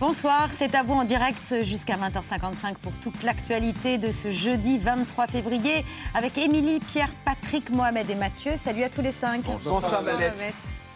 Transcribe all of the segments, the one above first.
Bonsoir, c'est à vous en direct jusqu'à 20h55 pour toute l'actualité de ce jeudi 23 février avec Émilie, Pierre, Patrick, Mohamed et Mathieu. Salut à tous les cinq. Bonsoir, Bonsoir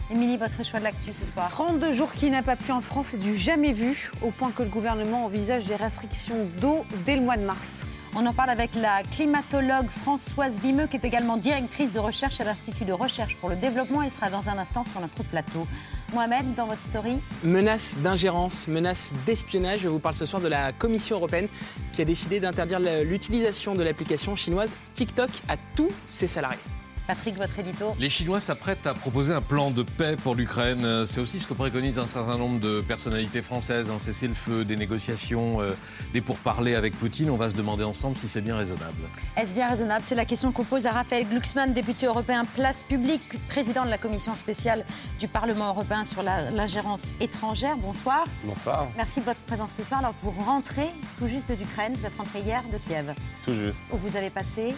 Émilie, votre choix de l'actu ce soir 32 jours qui n'a pas pu en France, c'est du jamais vu, au point que le gouvernement envisage des restrictions d'eau dès le mois de mars. On en parle avec la climatologue Françoise Vimeux, qui est également directrice de recherche à l'Institut de recherche pour le développement. Elle sera dans un instant sur notre plateau. Mohamed, dans votre story Menace d'ingérence, menace d'espionnage. Je vous parle ce soir de la Commission européenne qui a décidé d'interdire l'utilisation de l'application chinoise TikTok à tous ses salariés. Patrick, votre édito Les Chinois s'apprêtent à proposer un plan de paix pour l'Ukraine. C'est aussi ce que préconisent un certain nombre de personnalités françaises. Un cessez-le-feu, des négociations, euh, des pourparlers avec Poutine. On va se demander ensemble si c'est bien raisonnable. Est-ce bien raisonnable? C'est la question qu'on pose à Raphaël Glucksmann, député européen Place Publique, président de la commission spéciale du Parlement européen sur l'ingérence étrangère. Bonsoir. Bonsoir. Merci de votre présence ce soir. Alors que vous rentrez tout juste d'Ukraine, vous êtes rentré hier de Kiev. Tout juste. Où vous avez passé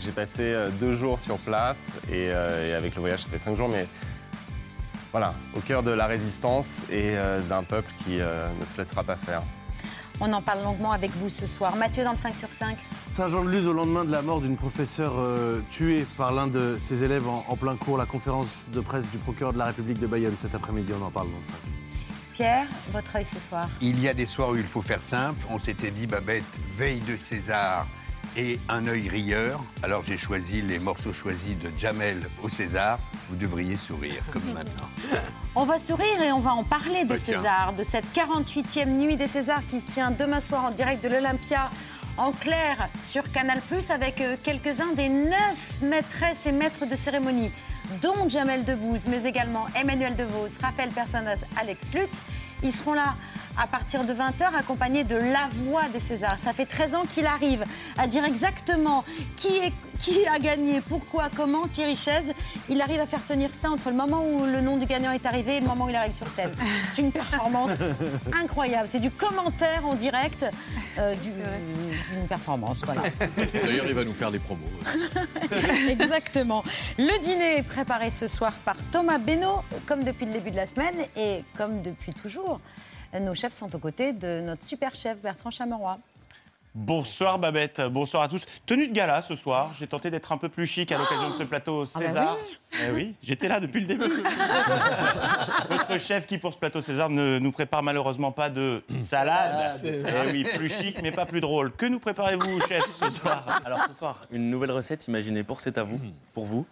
j'ai passé euh, deux jours sur place euh, et, avec le voyage, ça fait cinq jours, mais voilà, au cœur de la résistance et euh, d'un peuple qui ne se laissera pas faire. On en parle longuement avec vous ce soir. Mathieu dans le 5 sur 5. Saint-Jean-de-Luz au lendemain de la mort d'une professeure tuée par l'un de ses élèves en, plein cours. La conférence de presse du procureur de la République de Bayonne cet après-midi, on en parle dans le 5. Pierre, votre œil ce soir. Il y a des soirs où il faut faire simple. On s'était dit, Babette, veille de César, et un œil rieur. Alors j'ai choisi les morceaux choisis de Jamel au César. Vous devriez sourire, comme maintenant. On va sourire et on va en parler des Césars, de cette 48e nuit des Césars qui se tient demain soir en direct de l'Olympia en clair sur Canal+, avec euh, quelques-uns des neuf maîtresses et maîtres de cérémonie, dont Jamel Debbouze, mais également Emmanuel DeVos, Raphaël Personas, Alex Lutz. Ils seront là à partir de 20h, accompagnés de la voix des Césars. Ça fait 13 ans qu'il arrive à dire exactement qui, est, qui a gagné, pourquoi, comment. Thierry Chaise, il arrive à faire tenir ça entre le moment où le nom du gagnant est arrivé et le moment où il arrive sur scène. C'est une performance incroyable. C'est du commentaire en direct euh, d'une performance. Voilà. D'ailleurs, il va nous faire des promos. exactement. Le dîner est préparé ce soir par Thomas Benoît, comme depuis le début de la semaine et comme depuis toujours. Nos chefs sont aux côtés de notre super chef Bertrand Chameroy. Bonsoir Babette, bonsoir à tous. Tenue de gala ce soir, j'ai tenté d'être un peu plus chic à l'occasion de ce plateau ah bah César. eh oui, j'étais là depuis le début. Notre chef qui pour ce plateau César ne nous prépare malheureusement pas de salade. Eh oui, plus chic mais pas plus drôle. Que nous préparez-vous chef ce soir? Alors ce soir, une nouvelle recette imaginée pour C'est à vous, pour vous,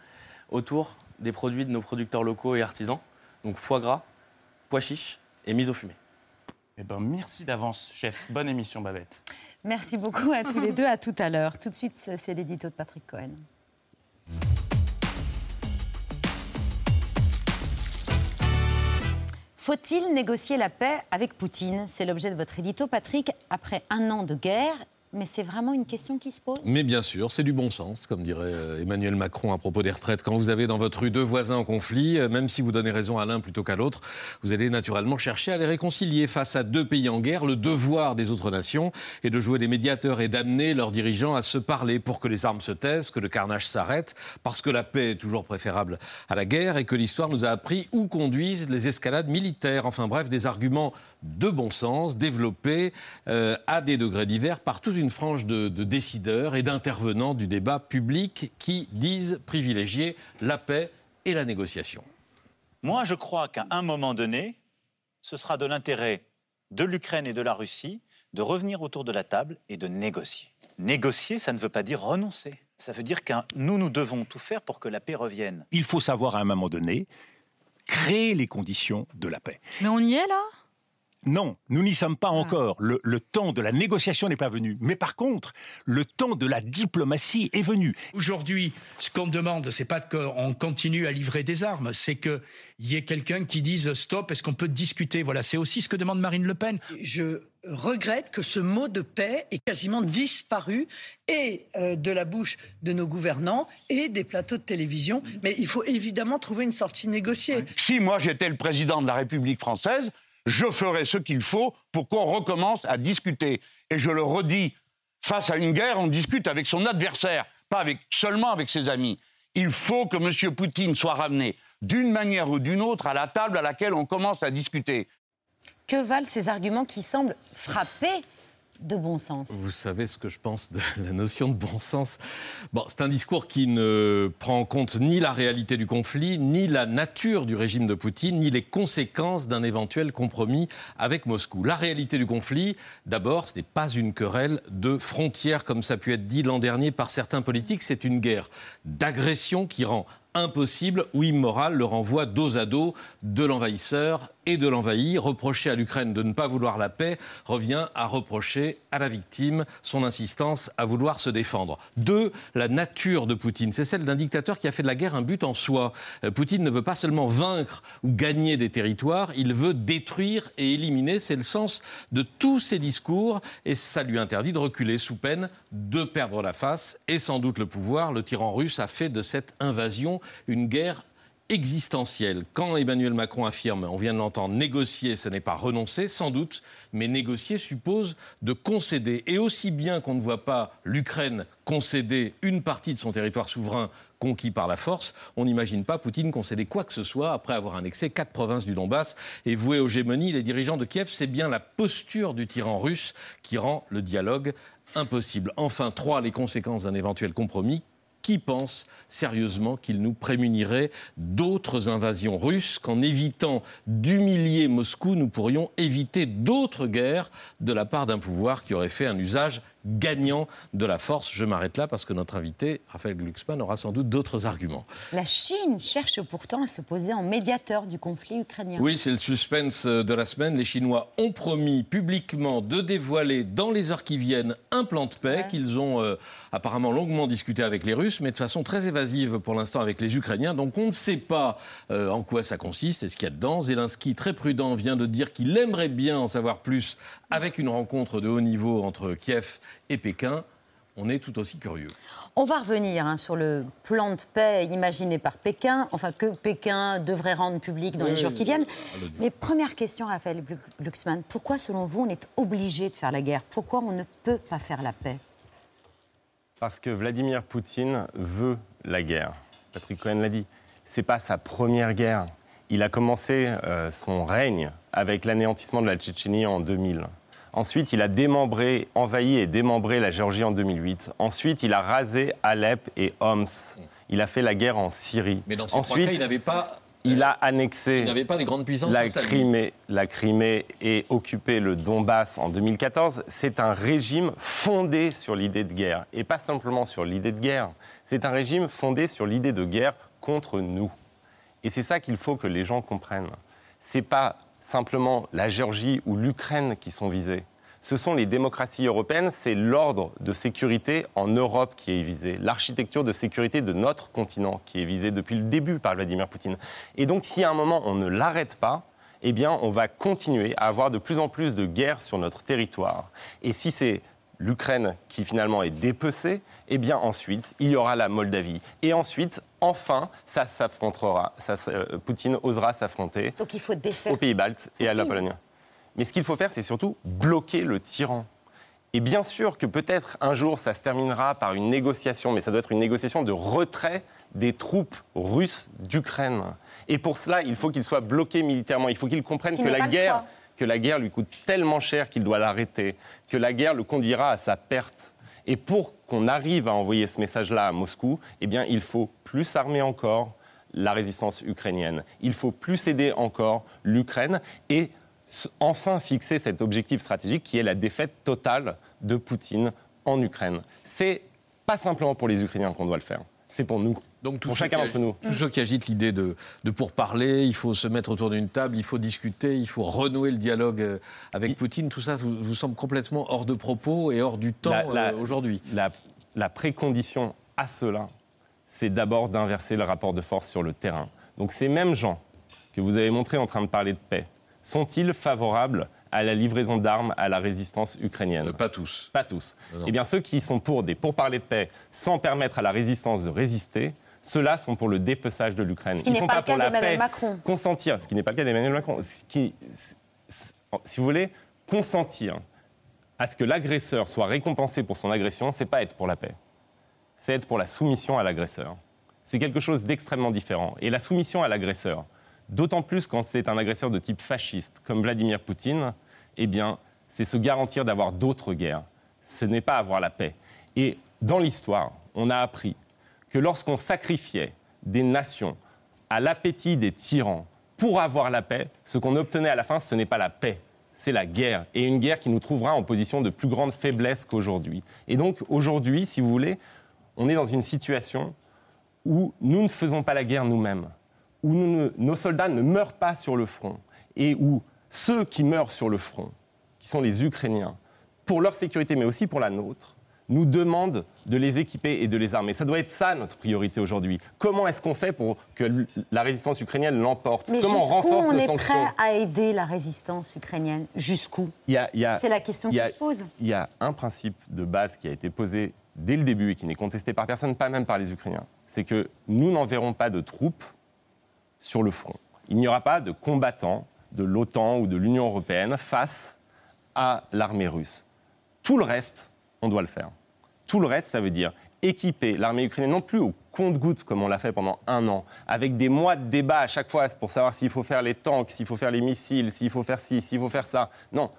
autour des produits de nos producteurs locaux et artisans. Donc foie gras, pois chiches et mise au fumée. Eh ben, merci d'avance, chef. Bonne émission, Babette. Merci beaucoup à tous les deux. À tout à l'heure. Tout de suite, c'est l'édito de Patrick Cohen. Faut-il négocier la paix avec Poutine? C'est l'objet de votre édito, Patrick. Après un an de guerre, mais c'est vraiment une question qui se pose Mais bien sûr, c'est du bon sens, comme dirait euh, Emmanuel Macron à propos des retraites. Quand vous avez dans votre rue deux voisins en conflit, euh, même si vous donnez raison à l'un plutôt qu'à l'autre, vous allez naturellement chercher à les réconcilier. Face à deux pays en guerre, le devoir des autres nations est de jouer des médiateurs et d'amener leurs dirigeants à se parler pour que les armes se taisent, que le carnage s'arrête, parce que la paix est toujours préférable à la guerre et que l'histoire nous a appris où conduisent les escalades militaires. Enfin bref, des arguments de bon sens développés euh, à des degrés divers par toute une une frange de, décideurs et d'intervenants du débat public qui disent privilégier la paix et la négociation. Moi, je crois qu'à un moment donné, ce sera de l'intérêt de l'Ukraine et de la Russie de revenir autour de la table et de négocier. Négocier, ça ne veut pas dire renoncer. Ça veut dire que nous, nous devons tout faire pour que la paix revienne. Il faut savoir à un moment donné créer les conditions de la paix. Mais on y est là? Non, nous n'y sommes pas encore. Le, le temps de la négociation n'est pas venu. Mais par contre, le temps de la diplomatie est venu. Aujourd'hui, ce qu'on demande, c'est pas qu'on continue à livrer des armes, c'est qu'il y ait quelqu'un qui dise stop, est-ce qu'on peut discuter? Voilà, c'est aussi ce que demande Marine Le Pen. Je regrette que ce mot de paix ait quasiment disparu et euh, de la bouche de nos gouvernants et des plateaux de télévision. Mais il faut évidemment trouver une sortie négociée. Si moi j'étais le président de la République française, je ferais ce qu'il faut pour qu'on recommence à discuter. Et je le redis, face à une guerre, on discute avec son adversaire, pas avec, seulement avec ses amis. Il faut que M. Poutine soit ramené d'une manière ou d'une autre à la table à laquelle on commence à discuter. Que valent ces arguments qui semblent frapper de bon sens. Vous savez ce que je pense de la notion de bon sens. Bon, c'est un discours qui ne prend en compte ni la réalité du conflit, ni la nature du régime de Poutine, ni les conséquences d'un éventuel compromis avec Moscou. La réalité du conflit, d'abord, ce n'est pas une querelle de frontières comme ça a pu être dit l'an dernier par certains politiques, c'est une guerre d'agression qui rend impossible ou immoral le renvoi dos à dos de l'envahisseur et de l'envahi. Reprocher à l'Ukraine de ne pas vouloir la paix revient à reprocher à la victime son insistance à vouloir se défendre. Deux, la nature de Poutine. C'est celle d'un dictateur qui a fait de la guerre un but en soi. Euh, Poutine ne veut pas seulement vaincre ou gagner des territoires, il veut détruire et éliminer. C'est le sens de tous ses discours et ça lui interdit de reculer sous peine de perdre la face et sans doute le pouvoir. Le tyran russe a fait de cette invasion une guerre existentielle. Quand Emmanuel Macron affirme, on vient de l'entendre, négocier, ce n'est pas renoncer, sans doute, mais négocier suppose de concéder. Et aussi bien qu'on ne voit pas l'Ukraine concéder une partie de son territoire souverain conquis par la force, on n'imagine pas Poutine concéder quoi que ce soit après avoir annexé quatre provinces du Donbass et voué aux gémonies les dirigeants de Kiev. C'est bien la posture du tyran russe qui rend le dialogue impossible. Enfin, trois, les conséquences d'un éventuel compromis qui pense sérieusement qu'il nous prémunirait d'autres invasions russes, qu'en évitant d'humilier Moscou, nous pourrions éviter d'autres guerres de la part d'un pouvoir qui aurait fait un usage gagnant de la force. Je m'arrête là parce que notre invité, Raphaël Glucksmann, aura sans doute d'autres arguments. La Chine cherche pourtant à se poser en médiateur du conflit ukrainien. Oui, c'est le suspense de la semaine. Les Chinois ont promis publiquement de dévoiler dans les heures qui viennent un plan de paix qu'ils ont euh, apparemment longuement discuté avec les Russes, mais de façon très évasive pour l'instant avec les Ukrainiens. Donc on ne sait pas euh, en quoi ça consiste et ce qu'il y a dedans. Zelensky, très prudent, vient de dire qu'il aimerait bien en savoir plus avec une rencontre de haut niveau entre Kiev et Pékin, on est tout aussi curieux. On va revenir hein, sur le plan de paix imaginé par Pékin, enfin que Pékin devrait rendre public dans les jours qui viennent. Mais première question, Raphaël Glucksmann, pourquoi selon vous on est obligé de faire la guerre? Pourquoi on ne peut pas faire la paix? Parce que Vladimir Poutine veut la guerre. Patrick Cohen l'a dit. C'est pas sa première guerre. Il a commencé euh, son règne avec l'anéantissement de la Tchétchénie en 2000. Ensuite, il a démembré, envahi et démembré la Géorgie en 2008. Ensuite, il a rasé Alep et Homs. Il a fait la guerre en Syrie. Mais dans ces Ensuite, trois cas, il n'avait pas il a annexé Il n'avait pas les grandes puissances la. Crimée, la Crimée et occupé le Donbass en 2014. C'est un régime fondé sur l'idée de guerre. Et pas simplement sur l'idée de guerre. C'est un régime fondé sur l'idée de guerre contre nous. Et c'est ça qu'il faut que les gens comprennent. C'est pas simplement la Géorgie ou l'Ukraine qui sont visés. Ce sont les démocraties européennes, c'est l'ordre de sécurité en Europe qui est visé, l'architecture de sécurité de notre continent qui est visée depuis le début par Vladimir Poutine. Et donc, si à un moment on ne l'arrête pas, eh bien, on va continuer à avoir de plus en plus de guerres sur notre territoire. Et si c'est l'Ukraine qui finalement est dépecée, eh bien ensuite, il y aura la Moldavie. Et ensuite, enfin, ça s'affrontera, ça, euh, Poutine osera s'affronter aux pays baltes et à la. Pologne. Mais ce qu'il faut faire, c'est surtout bloquer le tyran. Et bien sûr que peut-être un jour, ça se terminera par une négociation, mais ça doit être une négociation de retrait des troupes russes d'Ukraine. Et pour cela, il faut qu'il soit bloqué militairement. Il faut qu'il comprenne Qu'il que la guerre, choix. Que la guerre lui coûte tellement cher qu'il doit l'arrêter, que la guerre le conduira à sa perte. Et pour qu'on arrive à envoyer ce message-là à Moscou, eh bien, il faut plus armer encore la résistance ukrainienne. Il faut plus aider encore l'Ukraine et enfin fixer cet objectif stratégique qui est la défaite totale de Poutine en Ukraine. C'est pas simplement pour les Ukrainiens qu'on doit le faire, c'est pour nous. Donc tous pour chacun d'entre nous. Tous ceux qui agitent l'idée de, de pourparler, il faut se mettre autour d'une table, il faut discuter, il faut renouer le dialogue euh, avec Poutine, tout ça vous, vous semble complètement hors de propos et hors du temps euh, aujourd'hui. La, la précondition à cela, c'est d'abord d'inverser le rapport de force sur le terrain. Donc ces mêmes gens que vous avez montrés en train de parler de paix, sont-ils favorables à la livraison d'armes à la résistance ukrainienne? Pas tous. Pas tous. Eh bien, ceux qui sont pour des pourparlers de paix sans permettre à la résistance de résister, ceux-là sont pour le dépeçage de l'Ukraine. Ce Ils n'est sont pas le pour cas la d'Emmanuel paix Macron. consentir, ce qui n'est pas le cas d'Emmanuel Macron, ce qui, si vous voulez, consentir à ce que l'agresseur soit récompensé pour son agression, c'est pas être pour la paix. C'est être pour la soumission à l'agresseur. C'est quelque chose d'extrêmement différent. Et la soumission à l'agresseur, d'autant plus quand c'est un agresseur de type fasciste, comme Vladimir Poutine, eh bien, c'est se garantir d'avoir d'autres guerres. Ce n'est pas avoir la paix. Et dans l'histoire, on a appris que lorsqu'on sacrifiait des nations à l'appétit des tyrans pour avoir la paix, ce qu'on obtenait à la fin, ce n'est pas la paix, c'est la guerre. Et une guerre qui nous trouvera en position de plus grande faiblesse qu'aujourd'hui. Et donc aujourd'hui, si vous voulez, on est dans une situation où nous ne faisons pas la guerre nous-mêmes, où nos soldats ne meurent pas sur le front, et où ceux qui meurent sur le front, qui sont les Ukrainiens, pour leur sécurité, mais aussi pour la nôtre, nous demandent de les équiper et de les armer. Ça doit être ça notre priorité aujourd'hui. Comment est-ce qu'on fait pour que la résistance ukrainienne l'emporte Comment on renforce on nos est sanctions prêt à aider la résistance ukrainienne Jusqu'où C'est la question qui se pose. Il y a un principe de base qui a été posé dès le début et qui n'est contesté par personne, pas même par les Ukrainiens. C'est que nous n'enverrons pas de troupes sur le front. Il n'y aura pas de combattants de l'OTAN ou de l'Union européenne face à l'armée russe. Tout le reste, on doit le faire. Tout le reste, ça veut dire équiper l'armée ukrainienne non plus au compte-gouttes comme on l'a fait pendant un an, avec des mois de débat à chaque fois pour savoir s'il faut faire les tanks, s'il faut faire les missiles, s'il faut faire ci, s'il faut faire ça. Non.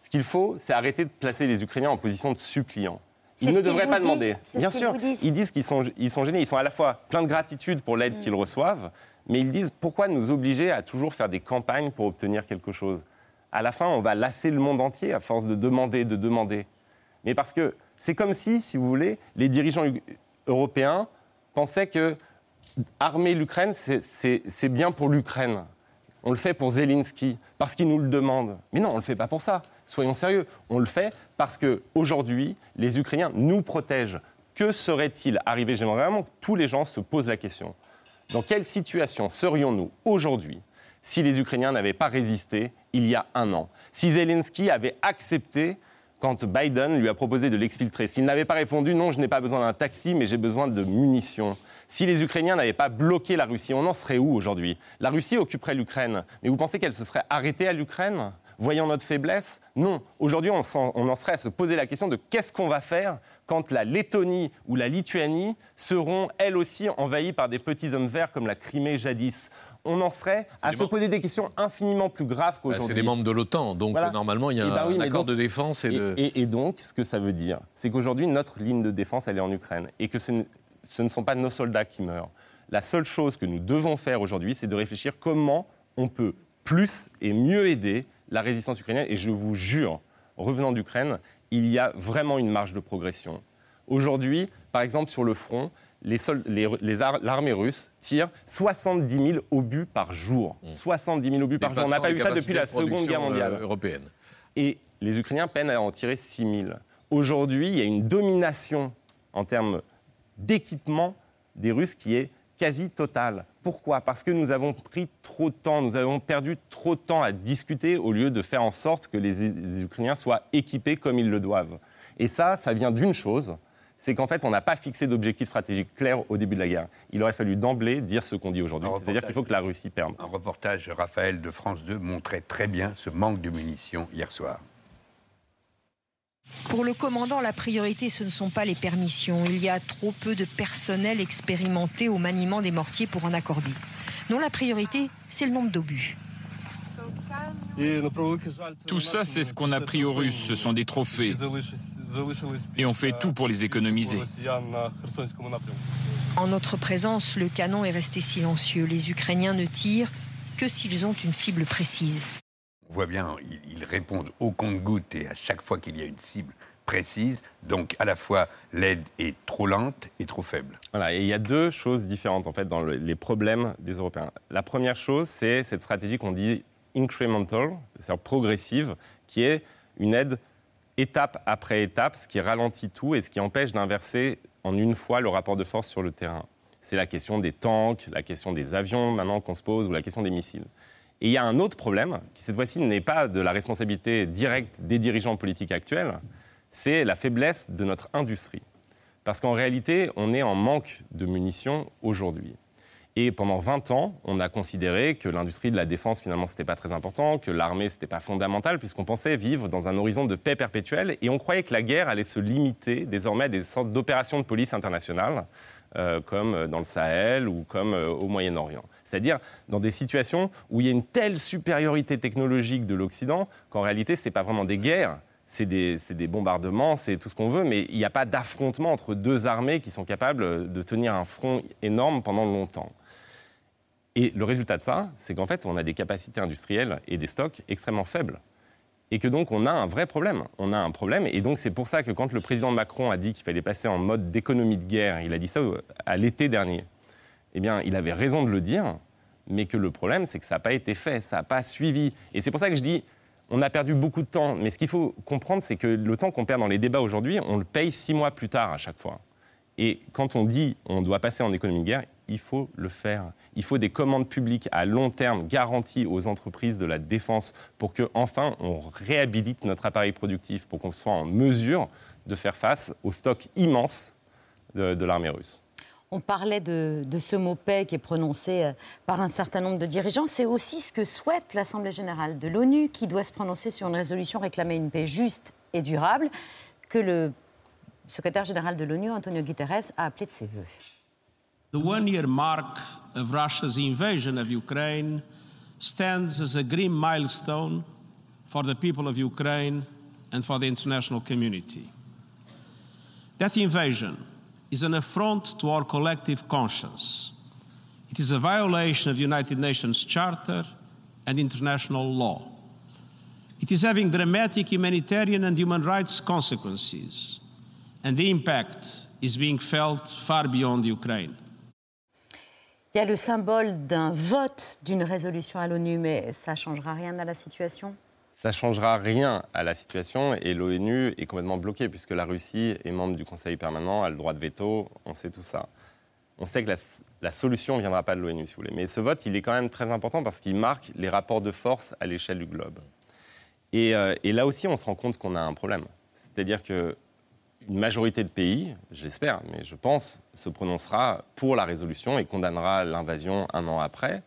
Ce qu'il faut, c'est arrêter de placer les Ukrainiens en position de suppliants. Ils ne devraient pas disent, demander. Bien sûr, disent. ils disent qu'ils sont, ils sont gênés. Ils sont à la fois pleins de gratitude pour l'aide qu'ils reçoivent, mais ils disent pourquoi nous obliger à toujours faire des campagnes pour obtenir quelque chose? À la fin, on va lasser le monde entier à force de demander, de demander. Mais parce que c'est comme si, si vous voulez, les dirigeants européens pensaient que armer l'Ukraine, c'est- bien pour l'Ukraine. On le fait pour Zelensky, parce qu'il nous le demande. Mais non, on ne le fait pas pour ça. Soyons sérieux. On le fait parce qu'aujourd'hui, les Ukrainiens nous protègent. Que serait-il arrivé J'aimerais que tous les gens se posent la question. Dans quelle situation serions-nous aujourd'hui si les Ukrainiens n'avaient pas résisté il y a un an? Si Zelensky avait accepté quand Biden lui a proposé de l'exfiltrer, s'il n'avait pas répondu non, je n'ai pas besoin d'un taxi, mais j'ai besoin de munitions, si les Ukrainiens n'avaient pas bloqué la Russie, on en serait où aujourd'hui? La Russie occuperait l'Ukraine, mais vous pensez qu'elle se serait arrêtée à l'Ukraine Voyant notre faiblesse? Non. Aujourd'hui, on, en serait à se poser la question de qu'est-ce qu'on va faire quand la Lettonie ou la Lituanie seront elles aussi envahies par des petits hommes verts comme la Crimée jadis. On en serait à se poser des questions infiniment plus graves Bah, qu'aujourd'hui. c'est les membres de l'OTAN, donc Voilà. normalement il y a Eh ben un accord donc- de défense et, et, de. et- et donc, ce que ça veut dire, c'est qu'aujourd'hui, notre ligne de défense, elle est en Ukraine. Et que ce, ne- ce ne sont pas nos soldats qui meurent. La seule chose que nous devons faire aujourd'hui, c'est de réfléchir comment on peut plus et mieux aider la résistance ukrainienne. Et je vous jure, revenant d'Ukraine, il y a vraiment une marge de progression. Aujourd'hui, par exemple, sur le front, les sol- les- les l'armée russe tire 70 000 obus par jour. 70 000 obus par jour. On n'a pas vu ça depuis la Seconde Guerre mondiale. euh, européenne. Et les Ukrainiens peinent à en tirer 6 000. Aujourd'hui, il y a une domination en termes d'équipement des Russes qui est quasi totale. Pourquoi? Parce que nous avons pris trop de temps, nous avons perdu trop de temps à discuter au lieu de faire en sorte que les, les Ukrainiens soient équipés comme ils le doivent. Et ça, ça vient d'une chose, c'est qu'en fait, on n'a pas fixé d'objectif stratégique clair au début de la guerre. Il aurait fallu d'emblée dire ce qu'on dit aujourd'hui, c'est-à-dire qu'il faut que la Russie perde. Un reportage, Raphaël de France 2, montrait très bien ce manque de munitions hier soir. Pour le commandant, la priorité, ce ne sont pas les permissions. Il y a trop peu de personnel expérimenté au maniement des mortiers pour en accorder. Non, la priorité, c'est le nombre d'obus. Tout ça, c'est ce qu'on a pris aux Russes, ce sont des trophées. Et on fait tout pour les économiser. En notre présence, le canon est resté silencieux. Les Ukrainiens ne tirent que s'ils ont une cible précise. On voit bien, ils, répondent au compte-gouttes et à chaque fois qu'il y a une cible précise. Donc, à la fois, l'aide est trop lente et trop faible. Voilà, et il y a deux choses différentes en fait dans le- les problèmes des Européens. La première chose, c'est cette stratégie qu'on dit incremental, c'est-à-dire progressive, qui est une aide étape après étape, ce qui ralentit tout et ce qui empêche d'inverser en une fois le rapport de force sur le terrain. C'est la question des tanks, la question des avions maintenant qu'on se pose, ou la question des missiles. Et il y a un autre problème, qui cette fois-ci n'est pas de la responsabilité directe des dirigeants politiques actuels, c'est la faiblesse de notre industrie. Parce qu'en réalité, on est en manque de munitions aujourd'hui. Et pendant 20 ans, on a considéré que l'industrie de la défense, finalement, c'était pas très important, que l'armée, c'était pas fondamental, puisqu'on pensait vivre dans un horizon de paix perpétuelle. Et on croyait que la guerre allait se limiter désormais à des sortes d'opérations de police internationales, euh, comme dans le Sahel ou comme euh, au Moyen-Orient. C'est-à-dire dans des situations où il y a une telle supériorité technologique de l'Occident qu'en réalité, ce n'est pas vraiment des guerres, c'est des bombardements, c'est tout ce qu'on veut, mais il n'y a pas d'affrontement entre deux armées qui sont capables de tenir un front énorme pendant longtemps. Et le résultat de ça, c'est qu'en fait, on a des capacités industrielles et des stocks extrêmement faibles. Et que donc, on a un vrai problème. On a un problème. Et donc, c'est pour ça que quand le président Macron a dit qu'il fallait passer en mode d'économie de guerre, il a dit ça au- à l'été dernier, eh bien, il avait raison de le dire, mais que le problème, c'est que ça n'a pas été fait, ça n'a pas suivi. Et c'est pour ça que je dis, on a perdu beaucoup de temps. Mais ce qu'il faut comprendre, c'est que le temps qu'on perd dans les débats aujourd'hui, on le paye six mois plus tard à chaque fois. Et quand on dit on doit passer en économie de guerre, il faut le faire. Il faut des commandes publiques à long terme garanties aux entreprises de la défense pour que enfin on réhabilite notre appareil productif, pour qu'on soit en mesure de faire face au stock immense de, l'armée russe. On parlait de, de ce mot paix qui est prononcé euh, par un certain nombre de dirigeants. C'est aussi ce que souhaite l'Assemblée générale de l'ONU, qui doit se prononcer sur une résolution réclamant une paix juste et durable, que le secrétaire général de l'ONU, Antonio Guterres, a appelé de ses voeux. The one year mark of Russia's invasion of Ukraine stands as a grim milestone for the people of Ukraine and for the international community. That invasion is an affront to our collective conscience. It is a violation of the United Nations Charter and international law. It is having dramatic humanitarian and human rights consequences, and the impact is being felt far beyond Ukraine. Il y a le symbole d'un vote d'une résolution à l'ONU, mais ça ne changera rien à la situation? Ça changera rien à la situation et l'ONU est complètement bloquée puisque la Russie est membre du Conseil permanent, a le droit de veto, on sait tout ça. On sait que la, la solution ne viendra pas de l'ONU, si vous voulez. Mais ce vote, il est quand même très important parce qu'il marque les rapports de force à l'échelle du globe. Et, euh, et là aussi, on se rend compte qu'on a un problème. C'est-à-dire que une majorité de pays, j'espère, mais je pense, se prononcera pour la résolution et condamnera l'invasion un an après.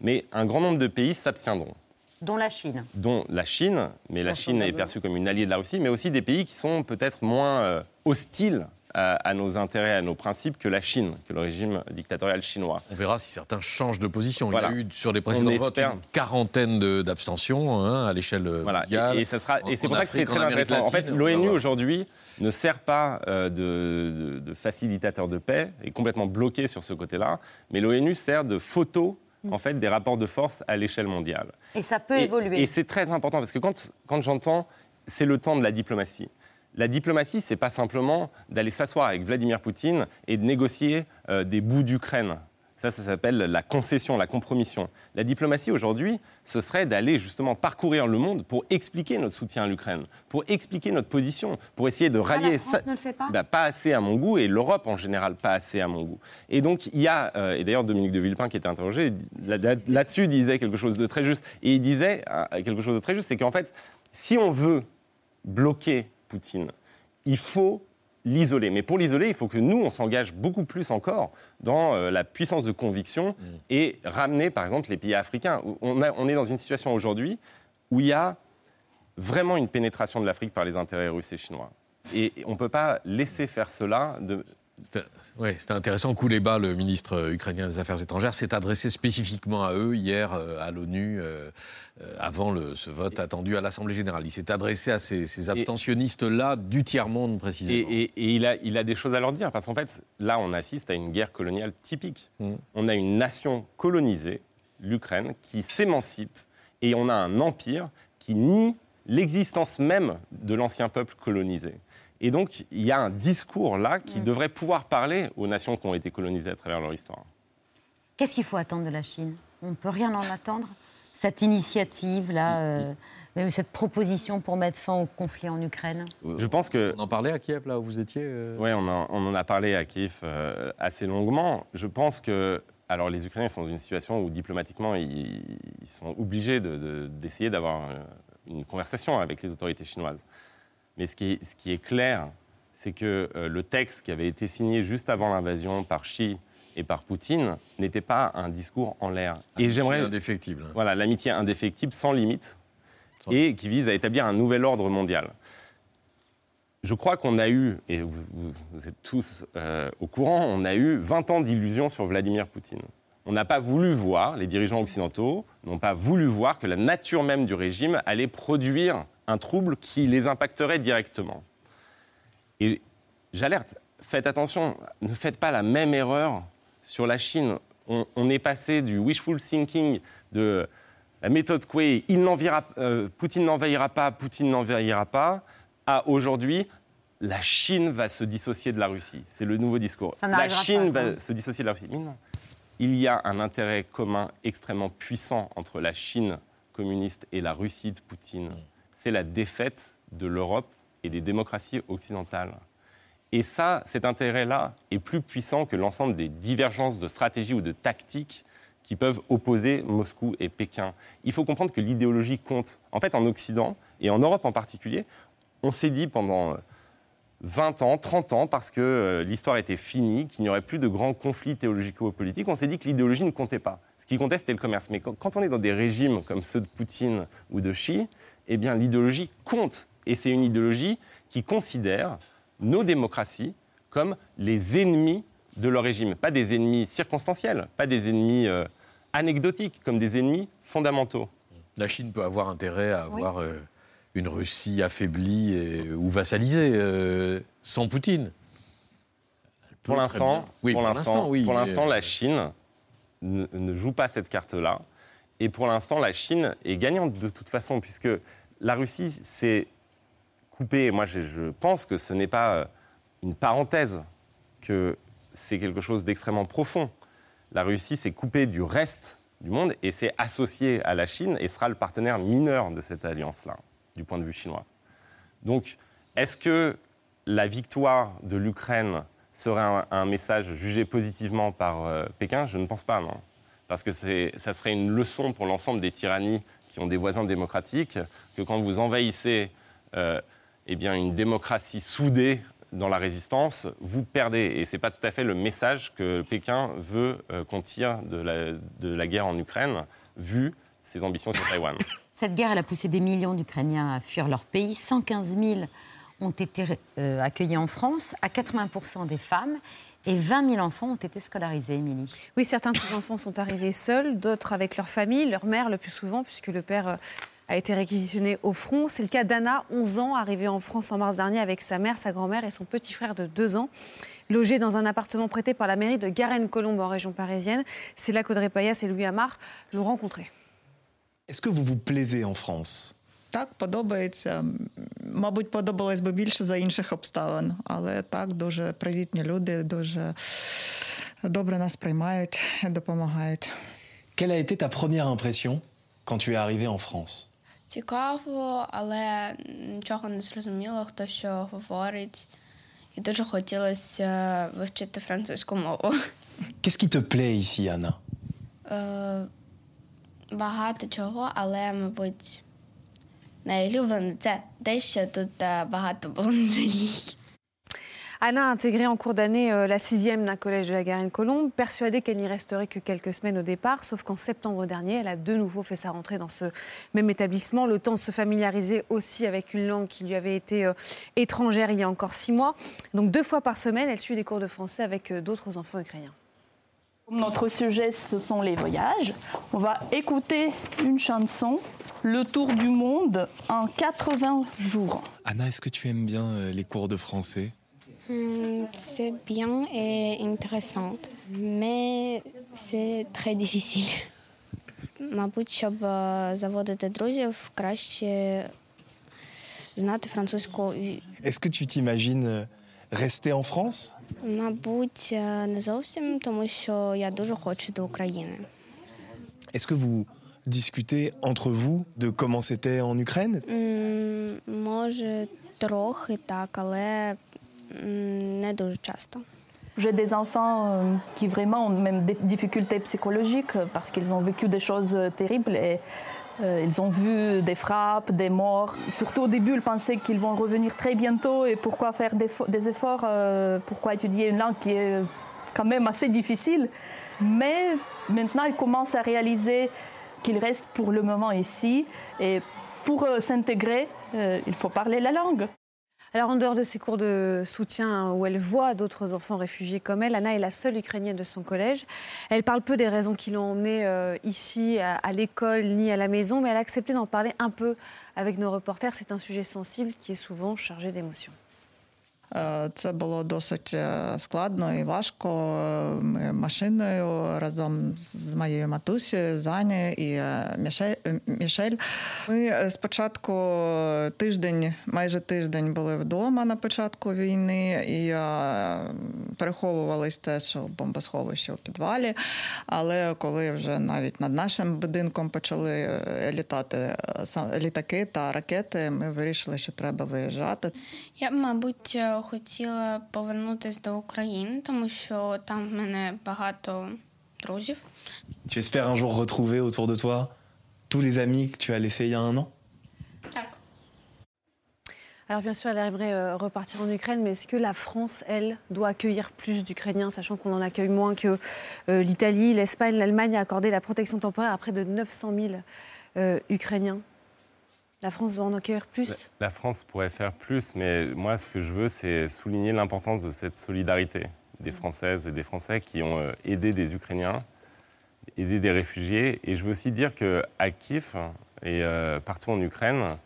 Mais un grand nombre de pays s'abstiendront Dont la Chine. dont la Chine, mais la Chine est perçue comme une alliée de la Russie, mais aussi des pays qui sont peut-être moins euh, hostiles à, à nos intérêts, à nos principes que la Chine, que le régime dictatorial chinois. On verra si certains changent de position. Voilà. Il y a eu sur les précédents votes une quarantaine d'abstentions hein, à l'échelle Voilà, mondiale. et, et ça sera, et c'est pour ça que c'est très en intéressant. En fait, l'ONU aujourd'hui ne sert pas euh, de, de- de facilitateur de paix, est complètement bloqué sur ce côté-là, mais l'ONU sert de photo en fait, des rapports de force à l'échelle mondiale. Et ça peut Et- évoluer. Et c'est très important parce que quand, quand j'entends, c'est le temps de la diplomatie. La diplomatie, c'est pas simplement d'aller s'asseoir avec Vladimir Poutine et de négocier euh, des bouts d'Ukraine. Ça, ça s'appelle la concession, la compromission. La diplomatie aujourd'hui, ce serait d'aller justement parcourir le monde pour expliquer notre soutien à l'Ukraine, pour expliquer notre position, pour essayer de Ah, rallier la France ne le fait pas bah, pas assez à mon goût et l'Europe en général pas assez à mon goût. Et donc il y a, euh, et d'ailleurs Dominique de Villepin qui était interrogé là- là- là-dessus disait quelque chose de très juste. Et il disait euh, quelque chose de très juste, c'est qu'en fait, si on veut bloquer Poutine, il faut l'isoler. Mais pour l'isoler, il faut que nous, on s'engage beaucoup plus encore dans euh, la puissance de conviction et ramener, par exemple, les pays africains. On, a- on est dans une situation aujourd'hui où il y a vraiment une pénétration de l'Afrique par les intérêts russes et chinois. Et on ne peut pas laisser faire cela de, C'était ouais, intéressant. Kouleba, le ministre euh, ukrainien des Affaires étrangères, s'est adressé spécifiquement à eux hier euh, à l'ONU euh, euh, avant le- ce vote attendu à l'Assemblée générale. Il s'est adressé à ces, ces abstentionnistes-là du tiers-monde précisément. Et, et- et il, a, il a des choses à leur dire, parce qu'en fait, là, on assiste à une guerre coloniale typique. On a une nation colonisée, l'Ukraine, qui s'émancipe, et on a un empire qui nie l'existence même de l'ancien peuple colonisé. Et donc, il y a un discours là qui Mm. devrait pouvoir parler aux nations qui ont été colonisées à travers leur histoire. Qu'est-ce qu'il faut attendre de la Chine? On ne peut rien en attendre? Cette initiative-là, euh, même cette proposition pour mettre fin au conflit en Ukraine? Je pense que. On en parlait à Kiev, là où vous étiez Oui, on, en- on en a parlé à Kiev euh, assez longuement. Je pense que. Alors, les Ukrainiens sont dans une situation où, diplomatiquement, ils, ils sont obligés de- de- d'essayer d'avoir euh, une conversation avec les autorités chinoises. Mais ce qui est, ce qui est clair, c'est que euh, le texte qui avait été signé juste avant l'invasion par Xi et par Poutine n'était pas un discours en l'air. Et j'aimerais. indéfectible. Voilà, l'amitié indéfectible, sans limite, et qui vise à établir un nouvel ordre mondial. Je crois qu'on a eu, et vous êtes tous euh, au courant, on a eu 20 ans d'illusions sur Vladimir Poutine. On n'a pas voulu voir, les dirigeants occidentaux n'ont pas voulu voir que la nature même du régime allait produire un trouble qui les impacterait directement. Et j'alerte, faites attention, ne faites pas la même erreur sur la Chine. On, on est passé du wishful thinking, de la méthode Coué, il n'envahira- euh, Poutine n'envahira pas, Poutine n'envahira pas, à aujourd'hui, la Chine va se dissocier de la Russie. C'est le nouveau discours. Ça la Chine pas, va se dissocier de la Russie. Mais non. Il y a un intérêt commun extrêmement puissant entre la Chine communiste et la Russie de Poutine. C'est la défaite de l'Europe et des démocraties occidentales. Et ça, cet intérêt-là est plus puissant que l'ensemble des divergences de stratégie ou de tactique qui peuvent opposer Moscou et Pékin. Il faut comprendre que l'idéologie compte. En fait, en Occident, et en Europe en particulier, on s'est dit pendant euh, 20 ans, 30 ans, parce que euh, l'histoire était finie, qu'il n'y aurait plus de grands conflits théologico-politiques, on s'est dit que l'idéologie ne comptait pas. Ce qui comptait, c'était le commerce. Mais quand on est dans des régimes comme ceux de Poutine ou de Xi, eh bien, l'idéologie compte. Et c'est une idéologie qui considère nos démocraties comme les ennemis de leur régime. Pas des ennemis circonstanciels, pas des ennemis euh, anecdotiques, comme des ennemis fondamentaux. La Chine peut avoir intérêt à avoir euh, une Russie affaiblie et- ou vassalisée euh, sans Poutine. Pour l'instant. Oui, pour l'instant, oui, euh, la Chine ne, ne joue pas cette carte-là. Et pour l'instant, la Chine est gagnante de toute façon, puisque la Russie s'est coupée. Moi, je, pense que ce n'est pas euh, une parenthèse, que c'est quelque chose d'extrêmement profond. La Russie s'est coupée du reste du monde et s'est associée à la Chine et sera le partenaire mineur de cette alliance-là, du point de vue chinois. Donc, est-ce que la victoire de l'Ukraine serait un, un message jugé positivement par euh, Pékin? Je ne pense pas, non. Parce que ça serait une leçon pour l'ensemble des tyrannies qui ont des voisins démocratiques, que quand vous envahissez euh, eh bien, une démocratie soudée dans la résistance, vous perdez. Et ce n'est pas tout à fait le message que Pékin veut euh, qu'on tire de la, de la guerre en Ukraine, vu ses ambitions sur Taïwan. Cette guerre, elle a poussé des millions d'Ukrainiens à fuir leur pays. 115 000 ont été euh, accueillis en France, à 80% des femmes, et 20 000 enfants ont été scolarisés, Émilie. Oui, certains de ces enfants sont arrivés seuls, d'autres avec leur famille, leur mère le plus souvent, puisque le père euh, a été réquisitionné au front. C'est le cas d'Anna, 11 ans, arrivée en France en mars dernier avec sa mère, sa grand-mère et son petit frère de 2 ans, logée dans un appartement prêté par la mairie de Garenne-Colombe en région parisienne. C'est là qu'Audrey Payas et Louis Amar l'ont rencontré. Est-ce que vous vous plaisez en France? Мабуть, подобалось би більше за інших обставин, але так, дуже привітні люди, дуже добре нас приймають, допомагають. Quelle a été ta première impression quand tu es arrivé en France Цікаво, але нічого не зрозуміло, хто що говорить. І дуже хотілося вивчити французьку мову. Qu'est-ce qui te plaît ici, Anna Е, багато чого, але, мабуть, найулюблене це те, що тут е, багато бомжелій. Anna a intégré en cours d'année euh, la sixième d'un collège de la Garenne-Colombe, persuadée qu'elle n'y resterait que quelques semaines au départ, sauf qu'en septembre dernier, elle a de nouveau fait sa rentrée dans ce même établissement, le temps de se familiariser aussi avec une langue qui lui avait été euh, étrangère il y a encore six mois. Donc deux fois par semaine, elle suit des cours de français avec euh, d'autres enfants ukrainiens. Notre sujet, ce sont les voyages. On va écouter une chanson, Le Tour du monde en 80 jours. Anna, est-ce que tu aimes bien euh, les cours de français Hmm, c'est bien et intéressant, mais c'est très difficile. мабуть, щоб е, заводити друзів, краще знати французьку. Est-ce que tu t'imagines euh, rester en France Мабуть, е, не зовсім, тому що я дуже хочу до України. Est-ce que vous discutez entre vous de comment c'était en Ukraine М, Може, трохи так, але м, не дуже часто. J'ai des enfants euh, qui vraiment ont même des difficultés psychologiques euh, parce qu'ils ont vécu des choses euh, terribles et euh, ils ont vu des frappes, des morts. Surtout au début, ils pensaient qu'ils vont revenir très bientôt et pourquoi faire des, fo- des efforts, euh, pourquoi étudier une langue qui est quand même assez difficile. Mais maintenant, ils commencent à réaliser qu'ils restent pour le moment ici et pour euh, s'intégrer, euh, il faut parler la langue. Alors, en dehors de ces cours de soutien où elle voit d'autres enfants réfugiés comme elle, Anna est la seule Ukrainienne de son collège. Elle parle peu des raisons qui l'ont emmenée euh, ici, à l'école, ni à la maison, mais elle a accepté d'en parler un peu avec nos reporters. C'est un sujet sensible qui est souvent chargé d'émotions. Е, Це було досить е, складно і важко. Е, Ми машиною разом з моєю матусею, Зані і Міше- Мішель. Ми спочатку тиждень, майже тиждень були вдома на початку війни і переховувались теж у бомбосховищі у підвалі. Але коли вже навіть над нашим будинком почали літати літаки та ракети, ми вирішили, що треба виїжджати. Я мабуть, хотіла повернутися до України, тому що там в мене багато друзів. Tu espères un jour retrouver autour de toi tous les amis que tu as laissés il y a un an Alors bien sûr, elle aimerait euh, repartir en Ukraine, mais est-ce que la France, elle, doit accueillir plus d'Ukrainiens, sachant qu'on en accueille moins que euh, l'Italie, l'Espagne, l'Allemagne a accordé la protection temporaire à près de 900 000 euh, Ukrainiens La France doit en accueillir plus La France pourrait faire plus, mais moi, ce que je veux, c'est souligner l'importance de cette solidarité des Françaises et des Français qui ont euh, aidé des Ukrainiens, aidé des réfugiés. Et je veux aussi dire qu'à Kiev et euh, partout en Ukraine,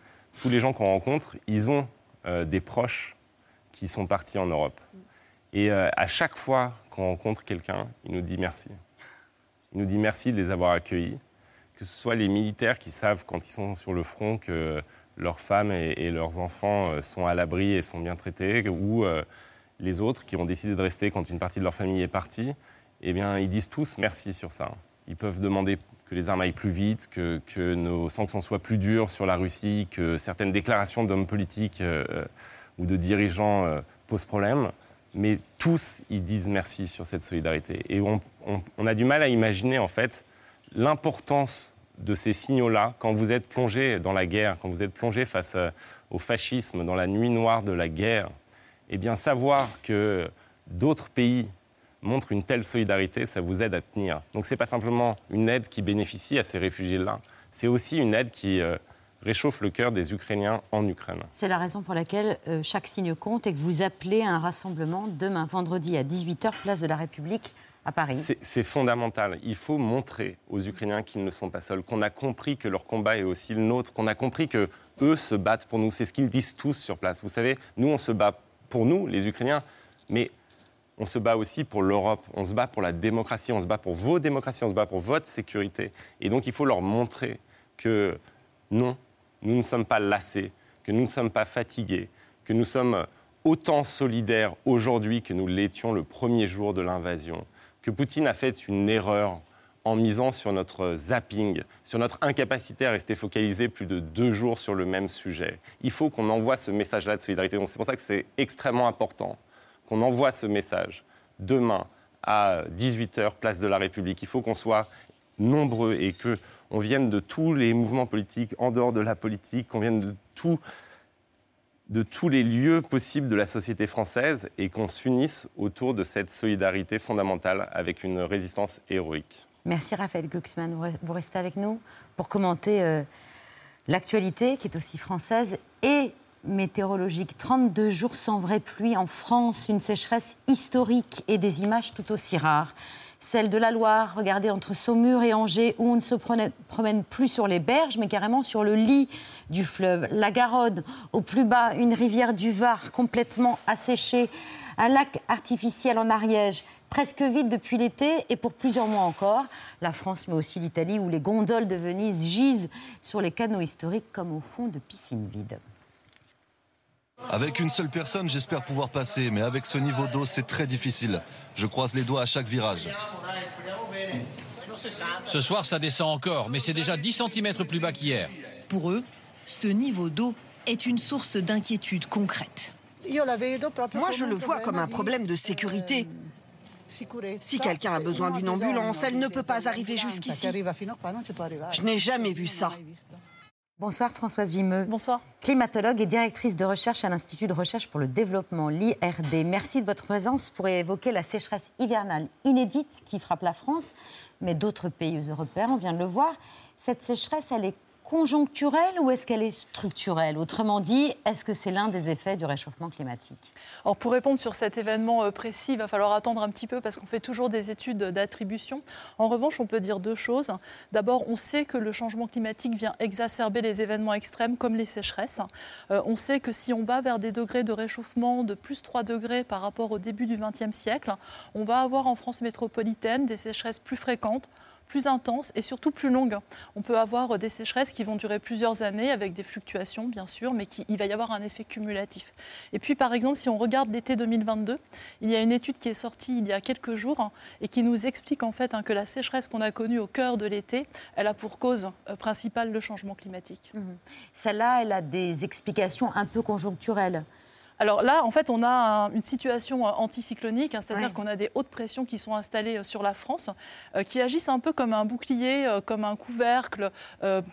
tous les gens qu'on rencontre, ils ont euh, des proches qui sont partis en Europe. Et à chaque fois qu'on rencontre quelqu'un, il nous dit merci. Il nous dit merci de les avoir accueillis que ce soit les militaires qui savent quand ils sont sur le front que leurs femmes et, leurs enfants euh, sont à l'abri et sont bien traités, ou euh, les autres qui ont décidé de rester quand une partie de leur famille est partie, eh bien, ils disent tous merci sur ça. Ils peuvent demander que les armes aillent plus vite, que, nos sanctions soient plus dures sur la Russie, que certaines déclarations d'hommes politiques euh, ou de dirigeants posent problème. Mais tous, ils disent merci sur cette solidarité. Et on a du mal à imaginer, en fait, l'importance de ces signaux-là quand vous êtes plongé dans la guerre, quand vous êtes plongé face euh, au fascisme, dans la nuit noire de la guerre. Eh bien, savoir que d'autres pays montrent une telle solidarité, ça vous aide à tenir. Donc, ce n'est pas simplement une aide qui bénéficie à ces réfugiés-là, c'est aussi une aide qui euh, réchauffe le cœur des Ukrainiens en Ukraine. C'est la raison pour laquelle euh, chaque signe compte et que vous appelez à un rassemblement demain vendredi à 18h, place de la République C'est fondamental. Il faut montrer aux Ukrainiens qu'ils ne sont pas seuls, qu'on a compris que leur combat est aussi le nôtre, qu'on a compris que eux se battent pour nous. C'est ce qu'ils disent tous sur place. Vous savez, nous, on se bat pour nous, les Ukrainiens, mais on se bat aussi pour l'Europe, on se bat pour la démocratie, on se bat pour vos démocraties, on se bat pour votre sécurité. Et donc, il faut leur montrer que non, nous ne sommes pas lassés, que nous ne sommes pas fatigués, que nous sommes autant solidaires aujourd'hui que nous l'étions le premier jour de l'invasion, Poutine a fait une erreur en misant sur notre zapping, sur notre incapacité à rester focalisé plus de deux jours sur le même sujet. Il faut qu'on envoie ce message-là de solidarité. Donc c'est pour ça que c'est extrêmement important qu'on envoie ce message demain à 18h, place de la République. Il faut qu'on soit nombreux et que on vienne de tous les mouvements politiques, en dehors de la politique, qu'on vienne de tout de tous les lieux possibles de la société française et qu'on s'unisse autour de cette solidarité fondamentale avec une résistance héroïque. Merci Raphaël Glucksmann. Vous re- Vous restez avec nous pour commenter euh, l'actualité qui est aussi française et météorologique. 32 jours sans vraie pluie en France, une sécheresse historique et des images tout aussi rares. Celle de la Loire, regardez entre Saumur et Angers, où on ne se promène plus sur les berges, mais carrément sur le lit du fleuve. La Garonne, au plus bas, une rivière du Var complètement asséchée. Un lac artificiel en Ariège, presque vide depuis l'été et pour plusieurs mois encore. La France, mais aussi l'Italie, où les gondoles de Venise gisent sur les canaux historiques comme au fond de piscines vides. Avec une seule personne, j'espère pouvoir passer, mais avec ce niveau d'eau, c'est très difficile. Je croise les doigts à chaque virage. Ce soir, ça descend encore, mais c'est déjà 10 cm plus bas qu'hier. Pour eux, ce niveau d'eau est une source d'inquiétude concrète. Moi, je le vois comme un problème de sécurité. Si quelqu'un a besoin d'une ambulance, elle ne peut pas arriver jusqu'ici. Je n'ai jamais vu ça. Bonsoir Françoise Vimeux. Bonsoir. Climatologue et directrice de recherche à l'Institut de recherche pour le développement, l'IRD. Merci de votre présence pour évoquer la sécheresse hivernale inédite qui frappe la France, mais d'autres pays européens, on vient de le voir. Cette sécheresse, elle est conjoncturelle ou est-ce qu'elle est structurelle? Autrement dit, est-ce que c'est l'un des effets du réchauffement climatique? Alors pour répondre sur cet événement euh, précis, il va falloir attendre un petit peu parce qu'on fait toujours des études d'attribution. En revanche, on peut dire deux choses. D'abord, on sait que le changement climatique vient exacerber les événements extrêmes comme les sécheresses. Euh, on sait que si on va vers des degrés de réchauffement de plus 3 degrés par rapport au début du XXe siècle, on va avoir en France métropolitaine des sécheresses plus fréquentes plus intenses et surtout plus longues. On peut avoir des sécheresses qui vont durer plusieurs années avec des fluctuations, bien sûr, mais qui, il va y avoir un effet cumulatif. Et puis, par exemple, si on regarde l'été 2022, il y a une étude qui est sortie il y a quelques jours hein, et qui nous explique en fait hein, que la sécheresse qu'on a connue au cœur de l'été, elle a pour cause euh, principale le changement climatique. Mmh. Celle-là, elle a des explications un peu conjoncturelles. Alors là, en fait, on a une situation euh, anticyclonique, hein, c'est-à-dire qu'on a des hautes pressions qui sont installées euh, sur la France, euh, qui agissent un peu comme un bouclier, comme un couvercle,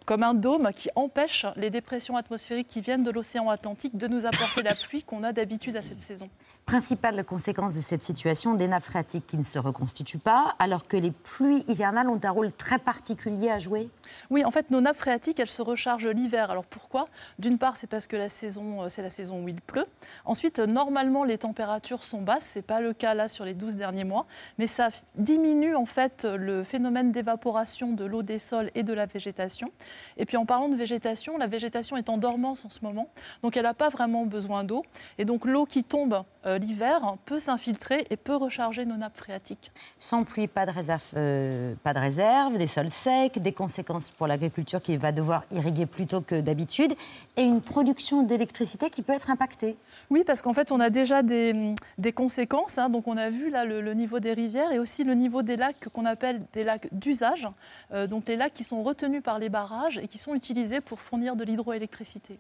comme un dôme, qui empêche les dépressions atmosphériques qui viennent de l'océan Atlantique de nous apporter la pluie qu'on a d'habitude à cette saison. Principale conséquence de cette situation, des nappes phréatiques qui ne se reconstituent pas, alors que les pluies hivernales ont un rôle très particulier à jouer Oui, en fait, nos nappes phréatiques, elles se rechargent l'hiver. Alors pourquoi? D'une part, c'est parce que la saison, c'est la saison où il pleut. Ensuite, normalement, les températures sont basses. Ce n'est pas le cas là sur les 12 derniers mois. Mais ça diminue en fait le phénomène d'évaporation de l'eau des sols et de la végétation. Et puis en parlant de végétation, la végétation est en dormance en ce moment. Donc elle n'a pas vraiment besoin d'eau. Et donc l'eau qui tombe euh, l'hiver peut s'infiltrer et peut recharger nos nappes phréatiques. Sans pluie, pas de, réserve, euh, pas de réserve, des sols secs, des conséquences pour l'agriculture qui va devoir irriguer plus tôt que d'habitude et une production d'électricité qui peut être impactée. Oui, parce qu'en fait, on a déjà des, des conséquences. Hein. Donc, on a vu là le, niveau des rivières et aussi le niveau des lacs qu'on appelle des lacs d'usage. Euh, donc, les lacs qui sont retenus par les barrages et qui sont utilisés pour fournir de l'hydroélectricité.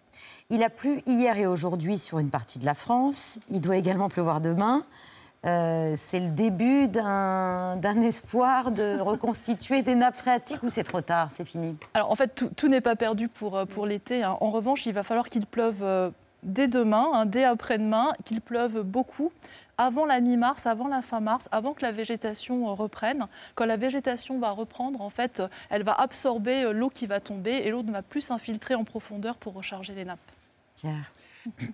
Il a plu hier et aujourd'hui sur une partie de la France. Il doit également pleuvoir demain. Euh, c'est le début d'un espoir de reconstituer des nappes phréatiques ou c'est trop tard, c'est fini? Alors en fait, tout, tout n'est pas perdu pour, euh, pour l'été. Hein. En revanche, il va falloir qu'il pleuve dès demain, hein, dès après-demain, qu'il pleuve beaucoup avant la mi-mars, avant la fin mars, avant que la végétation euh, reprenne. Quand la végétation va reprendre, en fait, elle va absorber euh, l'eau qui va tomber et l'eau ne va plus s'infiltrer en profondeur pour recharger les nappes. Pierre.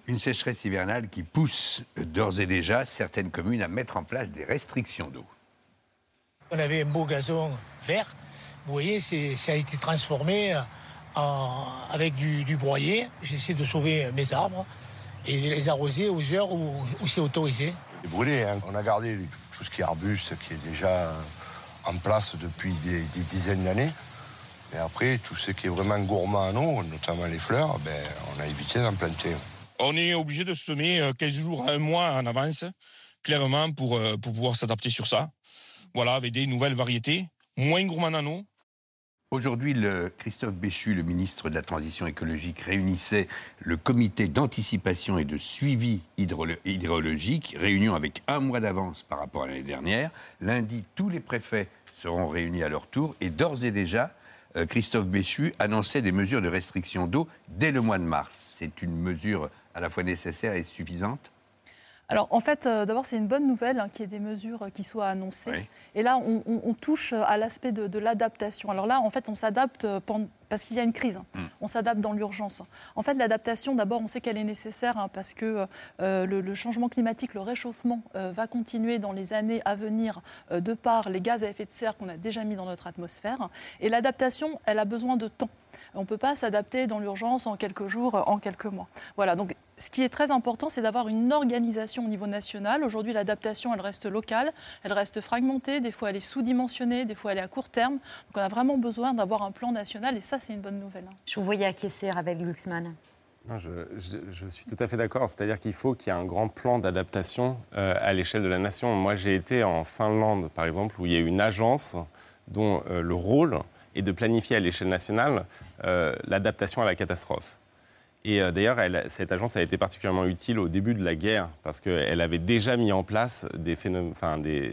Une sécheresse hivernale qui pousse d'ores et déjà certaines communes à mettre en place des restrictions d'eau. On avait un beau gazon vert. Vous voyez, ça a été transformé avec du, broyer. J'essaie de sauver mes arbres et les arroser aux heures où, c'est autorisé. Brûlé, hein. on a gardé tout ce qui est arbuste qui est déjà en place depuis des, dizaines d'années. Et après, tout ce qui est vraiment gourmand en eau, notamment les fleurs, ben, on a évité d'en planter. On est obligé de semer 15 euh, jours à un mois en avance, clairement, pour, euh, pour pouvoir s'adapter sur ça. Voilà, avec des nouvelles variétés, moins gourmandes en eau, Aujourd'hui, Christophe Béchu, le ministre de la Transition écologique, réunissait le comité d'anticipation et de suivi hydrologique, réunion avec un mois d'avance par rapport à l'année dernière. Lundi, tous les préfets seront réunis à leur tour et d'ores et déjà, euh, Christophe Béchu annonçait des mesures de restriction d'eau dès le mois de mars. C'est une mesure à la fois nécessaire et suffisante alors en fait, euh, d'abord c'est une bonne nouvelle hein, qu'il y ait des mesures qui soient annoncées. Et là, on, touche à l'aspect de, l'adaptation. Alors là, en fait, on s'adapte euh, parce qu'il y a une crise. Mm. On s'adapte dans l'urgence. En fait, l'adaptation, d'abord, on sait qu'elle est nécessaire hein, parce que euh, le, changement climatique, le réchauffement va continuer dans les années à venir de par les gaz à effet de serre qu'on a déjà mis dans notre atmosphère. Et l'adaptation, elle a besoin de temps. On ne peut pas s'adapter dans l'urgence en quelques jours, en quelques mois. Voilà, donc ce qui est très important, c'est d'avoir une organisation au niveau national. Aujourd'hui, l'adaptation, elle reste locale, elle reste fragmentée, des fois elle est sous-dimensionnée, des fois elle est à court terme. Donc on a vraiment besoin d'avoir un plan national et ça, c'est une bonne nouvelle. hein. Je vous voyais acquiescer avec Luxman. Non, je, je- je suis tout à fait d'accord. C'est-à-dire qu'il faut qu'il y ait un grand plan d'adaptation euh, à l'échelle de la nation. Moi, j'ai été en Finlande, par exemple, où il y a une agence dont euh, le rôle est de planifier à l'échelle nationale euh, l'adaptation à la catastrophe. Et euh, d'ailleurs, cette agence a été particulièrement utile au début de la guerre parce qu'elle avait déjà mis en place des,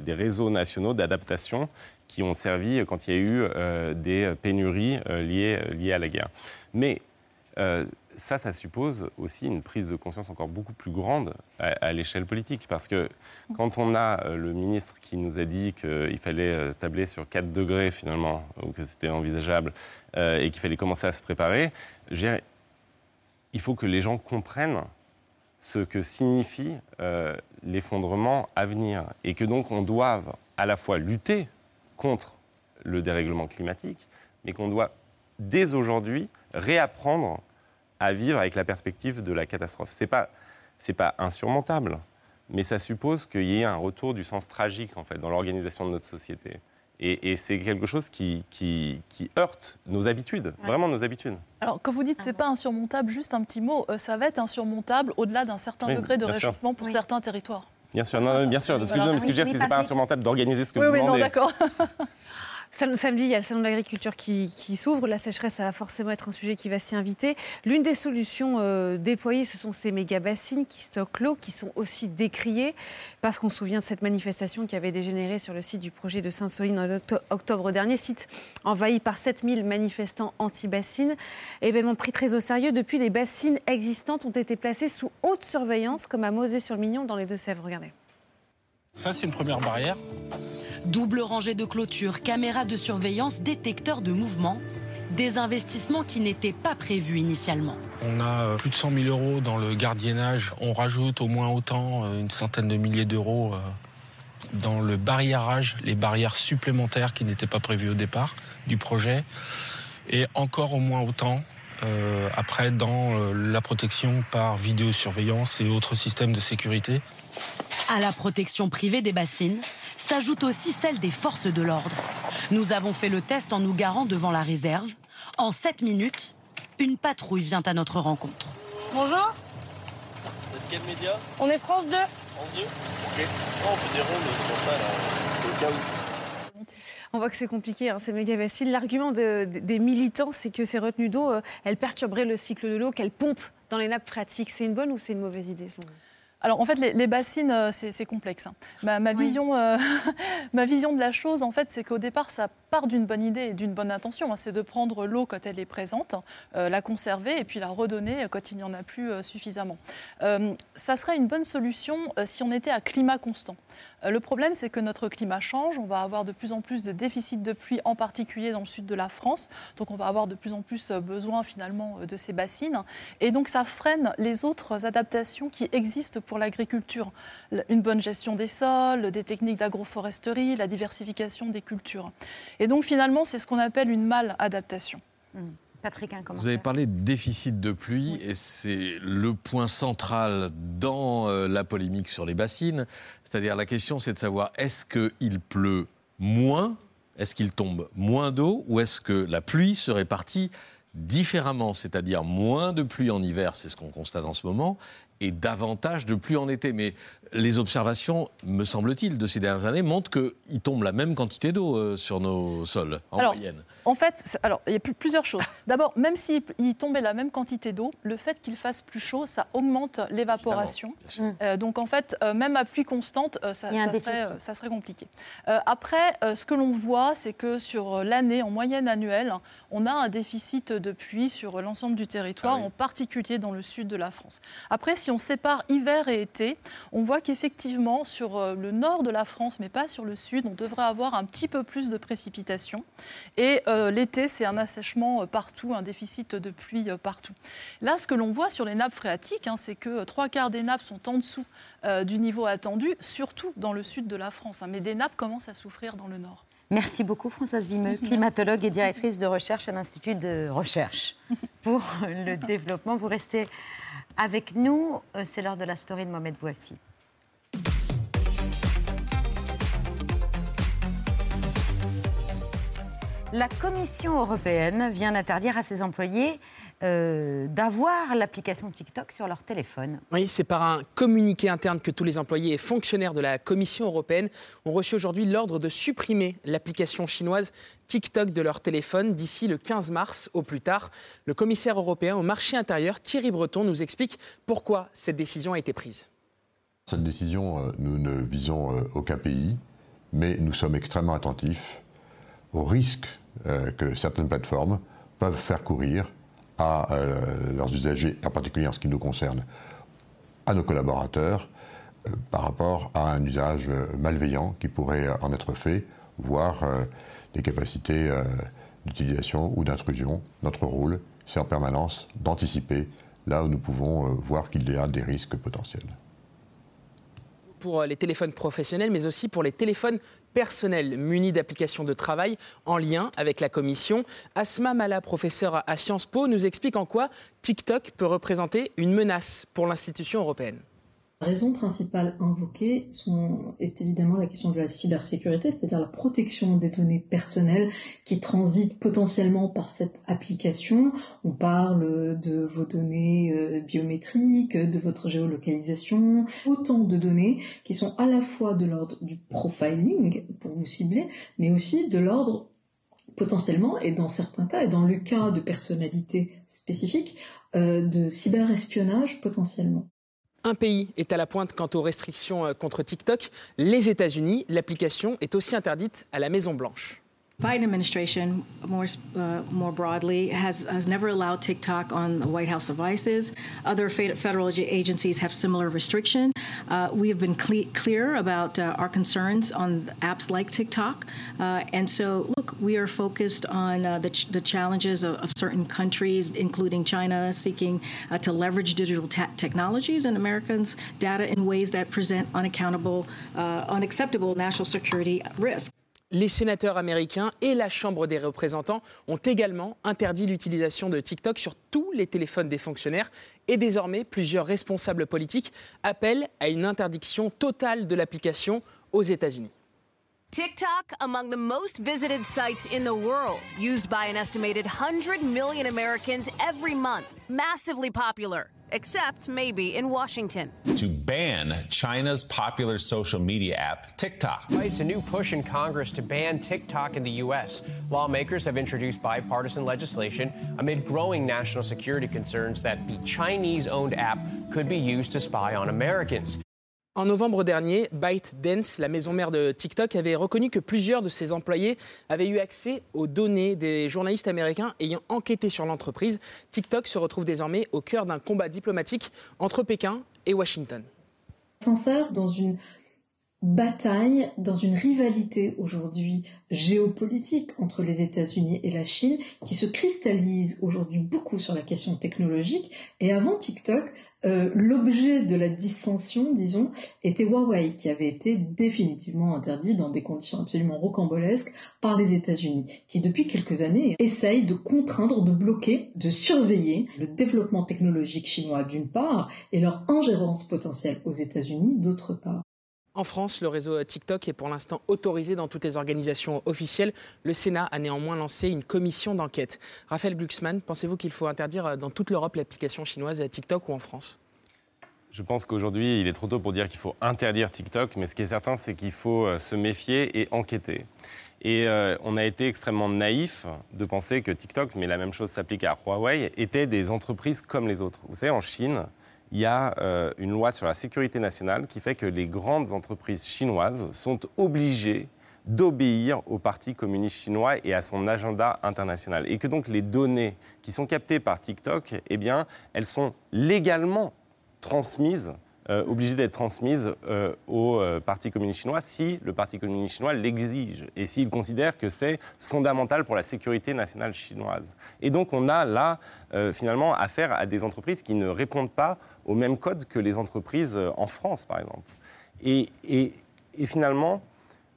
réseaux nationaux d'adaptation qui ont servi quand il y a eu euh, des pénuries euh, liées, liées à la guerre. Mais ça, ça suppose aussi une prise de conscience encore beaucoup plus grande à, à l'échelle politique. Parce que quand on a le ministre qui nous a dit qu'il fallait tabler sur 4 degrés finalement, ou que c'était envisageable, et qu'il fallait commencer à se préparer, je il faut que les gens comprennent ce que signifie euh, l'effondrement à venir. Et que donc on doive à la fois lutter contre le dérèglement climatique, mais qu'on doit dès aujourd'hui réapprendre à vivre avec la perspective de la catastrophe. Ce n'est pas, c'est pas insurmontable, mais ça suppose qu'il y ait un retour du sens tragique en fait, dans l'organisation de notre société. Et, et c'est quelque chose qui, qui, qui heurte nos habitudes, vraiment nos habitudes. Alors, quand vous dites c'est pas insurmontable, juste un petit mot, euh, ça va être insurmontable au-delà d'un certain Oui, degré de sûr. réchauffement pour certains territoires. Bien sûr, non, non, bien sûr. Excusez-moi, Voilà. ce que je veux dire, Oui, c'est que pas insurmontable d'organiser ce que Oui, vous oui, non, demandez. d'accord. Sam- Samedi, il y a le salon de l'agriculture qui, s'ouvre. La sécheresse, ça va forcément être un sujet qui va s'y inviter. L'une des solutions euh, déployées, ce sont ces méga bassines qui stockent l'eau, qui sont aussi décriées, parce qu'on se souvient de cette manifestation qui avait dégénéré sur le site du projet de Sainte-Soline en octo- octobre dernier, site envahi par 7000 manifestants anti-bassines. Événement pris très au sérieux. Depuis, les bassines existantes ont été placées sous haute surveillance, comme à Mosée-sur-le-Mignon dans les Deux-Sèvres. Regardez. Ça, c'est une première barrière. Double rangée de clôture, caméras de surveillance, détecteurs de mouvement. Des investissements qui n'étaient pas prévus initialement. On a euh, plus de 100 000 euros dans le gardiennage. On rajoute au moins autant, euh, une centaine de milliers d'euros euh, dans le barriérage, les barrières supplémentaires qui n'étaient pas prévues au départ du projet. Et encore au moins autant euh, après dans euh, la protection par vidéosurveillance et autres systèmes de sécurité. À la protection privée des bassines s'ajoute aussi celle des forces de l'ordre. Nous avons fait le test en nous garant devant la réserve. En 7 minutes, une patrouille vient à notre rencontre. Bonjour, Vous êtes quel média? On est France 2. France 2 Ok. On fait des rondes, c'est pour ça, là. C'est au cas où. On voit que c'est compliqué, hein, ces méga bassines. L'argument de- de- des militants, c'est que ces retenues d'eau, euh, elles perturberaient le cycle de l'eau, qu'elles pompent dans les nappes phréatiques. C'est une bonne ou c'est une mauvaise idée selon vous? Alors en fait, les, les bassines, euh, c'est complexe. hein. Ma, ma vision, euh, ma vision de la chose, en fait, c'est qu'au départ, ça part d'une bonne idée et d'une bonne intention. hein. c'est de prendre l'eau quand elle est présente, euh, la conserver et puis la redonner quand il n'y en a plus euh, suffisamment. Ça serait une bonne solution si on était à climat constant. Le problème, c'est que notre climat change. On va avoir de plus en plus de déficits de pluie, en particulier dans le sud de la France. Donc, on va avoir de plus en plus besoin finalement de ces bassines. Et donc, ça freine les autres adaptations qui existent pour l'agriculture. Une bonne gestion des sols, des techniques d'agroforesterie, la diversification des cultures. Et donc, finalement, c'est ce qu'on appelle une mal-adaptation. Patrick, un Vous avez parlé de déficit de pluie et c'est le point central dans euh, la polémique sur les bassines. C'est-à-dire la question c'est de savoir est-ce qu'il pleut moins, est-ce qu'il tombe moins d'eau ou est-ce que la pluie se répartit différemment, c'est-à-dire moins de pluie en hiver, c'est ce qu'on constate en ce moment, et davantage de pluie en été. Mais les observations, me semble-t-il, de ces dernières années montrent qu'il tombe la même quantité d'eau euh, sur nos sols, en Alors, moyenne. En fait, alors, il y a plus- plusieurs choses. D'abord, même s'il il tombait la même quantité d'eau, le fait qu'il fasse plus chaud, ça augmente l'évaporation. Euh, donc en fait, euh, même à pluie constante, euh, ça, serait, euh, ça serait compliqué. Euh, après, euh, ce que l'on voit, c'est que sur l'année, en moyenne annuelle, on a un déficit de pluie sur l'ensemble du territoire, en particulier dans le sud de la France. Après, si on sépare hiver et été, on voit qu'effectivement, sur euh, le nord de la France, mais pas sur le sud, on devrait avoir un petit peu plus de précipitations. Et euh, l'été, c'est un assèchement euh, partout, un déficit de pluie partout. Là, ce que l'on voit sur les nappes phréatiques, hein, c'est que trois quarts des nappes sont en dessous euh, du niveau attendu, surtout dans le sud de la France. hein. mais des nappes commencent à souffrir dans le nord. Merci beaucoup Françoise Vimeux, climatologue et directrice de recherche à l'Institut de recherche pour le développement. Vous restez avec nous. C'est l'heure de la story de Mohamed Bouafsi. La Commission européenne vient d'interdire à ses employés euh, d'avoir l'application TikTok sur leur téléphone. Oui, c'est par un communiqué interne que tous les employés et fonctionnaires de la Commission européenne ont reçu aujourd'hui l'ordre de supprimer l'application chinoise TikTok de leur téléphone d'ici le 15 mars au plus tard. Le commissaire européen au marché intérieur, Thierry Breton, nous explique pourquoi cette décision a été prise. Cette décision, euh, nous ne visons euh, aucun pays, mais nous sommes extrêmement attentifs au risque euh, que certaines plateformes peuvent faire courir à euh, leurs usagers, en particulier en ce qui nous concerne, à nos collaborateurs, euh, par rapport à un usage malveillant qui pourrait en être fait, voire des capacités d'utilisation ou d'intrusion. Notre rôle, c'est en permanence d'anticiper là où nous pouvons voir qu'il y a des risques potentiels pour les téléphones professionnels, mais aussi pour les téléphones personnels munis d'applications de travail en lien avec la commission. Asma Mala, professeure à Sciences Po, nous explique en quoi TikTok peut représenter une menace pour l'institution européenne. Raison principale invoquée sont, est évidemment la question de la cybersécurité, c'est-à-dire la protection des données personnelles qui transitent potentiellement par cette application. On parle de vos données euh, biométriques, de votre géolocalisation, autant de données qui sont à la fois de l'ordre du profiling pour vous cibler, mais aussi de l'ordre potentiellement, et dans certains cas, et dans le cas de personnalités spécifiques, euh, de cyberespionnage potentiellement. Un pays est à la pointe quant aux restrictions euh, contre TikTok, les États-Unis. L'application est aussi interdite à la Maison-Blanche. Biden administration, more uh, more broadly, has has never allowed TikTok on the White House devices. Other federal agencies have similar restriction. Uh, we have been cle clear about uh, our concerns on apps like TikTok, uh, and so look, we are focused on uh, the, ch the challenges of, of, certain countries, including China, seeking uh, to leverage digital technologies and Americans' data in ways that present unaccountable, unacceptable national security risks. Les sénateurs américains et la Chambre des représentants ont également interdit l'utilisation de TikTok sur tous les téléphones des fonctionnaires et désormais plusieurs responsables politiques appellent à une interdiction totale de l'application aux États-Unis. TikTok, among the most visited sites in the world, used by an estimated 100 million Americans every month. Massively popular, except maybe in Washington. To ban China's popular social media app, TikTok. It's a new push in Congress to ban TikTok in the U.S. Lawmakers have introduced bipartisan legislation amid growing national security concerns that the Chinese owned app could be used to spy on Americans. En novembre dernier, ByteDance, la maison mère de TikTok, avait reconnu que plusieurs de ses employés avaient eu accès aux données des journalistes américains ayant enquêté sur l'entreprise. TikTok se retrouve désormais au cœur d'un combat diplomatique entre Pékin et Washington. Sincère dans une bataille, dans une rivalité aujourd'hui géopolitique entre les États-Unis et la Chine qui se cristallise aujourd'hui beaucoup sur la question technologique. Et avant TikTok, euh, l'objet de la dissension, disons, était Huawei, qui avait été définitivement interdit dans des conditions absolument rocambolesques par les États-Unis, qui depuis quelques années essayent de contraindre, de bloquer, de surveiller le développement technologique chinois d'une part et leur ingérence potentielle aux États-Unis d'autre part. En France, le réseau TikTok est pour l'instant autorisé dans toutes les organisations officielles. Le Sénat a néanmoins lancé une commission d'enquête. Raphaël Glucksmann, pensez-vous qu'il faut interdire dans toute l'Europe l'application chinoise TikTok ou en France? Je pense qu'aujourd'hui, il est trop tôt pour dire qu'il faut interdire TikTok, mais ce qui est certain, c'est qu'il faut euh, se méfier et enquêter. Et euh, on a été extrêmement naïf de penser que TikTok, mais la même chose s'applique à Huawei, étaient des entreprises comme les autres. Vous savez, en Chine, il y a euh, une loi sur la sécurité nationale qui fait que les grandes entreprises chinoises sont obligées d'obéir au Parti communiste chinois et à son agenda international. Et que donc les données qui sont captées par TikTok, eh bien, elles sont légalement transmises euh, obligées d'être transmises euh, au euh, Parti communiste chinois si le Parti communiste chinois l'exige et s'il considère que c'est fondamental pour la sécurité nationale chinoise. Et donc on a là finalement affaire à des entreprises qui ne répondent pas au même code que les entreprises en France, par exemple. Et, et, et finalement,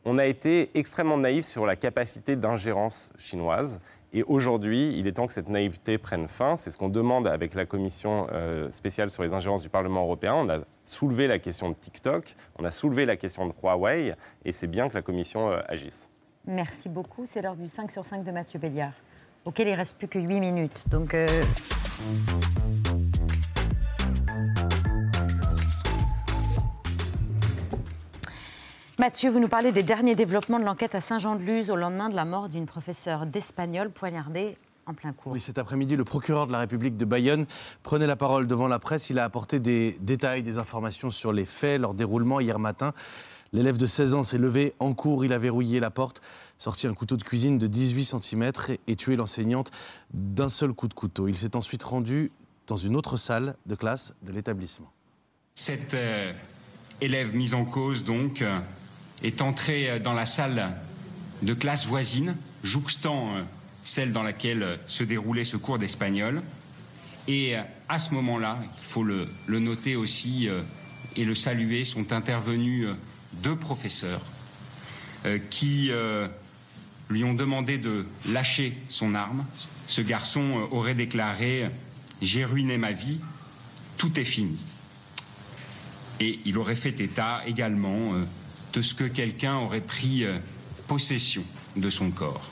on a été extrêmement naïf sur la capacité d'ingérence chinoise Et aujourd'hui, il est temps que cette naïveté prenne fin. C'est ce qu'on demande avec la commission euh, spéciale sur les ingérences du Parlement européen. On a soulevé la question de TikTok, on a soulevé la question de Huawei, et c'est bien que la commission euh, agisse. Merci beaucoup. C'est l'heure du 5 sur 5 de Mathieu Béliard, auquel il reste plus que 8 minutes. Donc. euh, Mathieu, vous nous parlez des derniers développements de l'enquête à Saint-Jean-de-Luz au lendemain de la mort d'une professeure d'espagnol poignardée en plein cours. Oui, cet après-midi, le procureur de la République de Bayonne prenait la parole devant la presse. Il a apporté des détails, des informations sur les faits, leur déroulement hier matin. L'élève de 16 ans s'est levé en cours, il a verrouillé la porte, sorti un couteau de cuisine de 18 cm et tué l'enseignante d'un seul coup de couteau. Il s'est ensuite rendu dans une autre salle de classe de l'établissement. Cette euh, élève mise en cause, donc, euh, est entrée euh, dans la salle de classe voisine, jouxtant euh, celle dans laquelle euh, se déroulait ce cours d'espagnol. Et à ce moment-là, il faut le, noter aussi et le saluer, sont intervenus deux professeurs qui lui ont demandé de lâcher son arme. Ce garçon aurait déclaré J'ai ruiné ma vie, tout est fini. Et il aurait fait état également de ce que quelqu'un aurait pris euh, possession de son corps.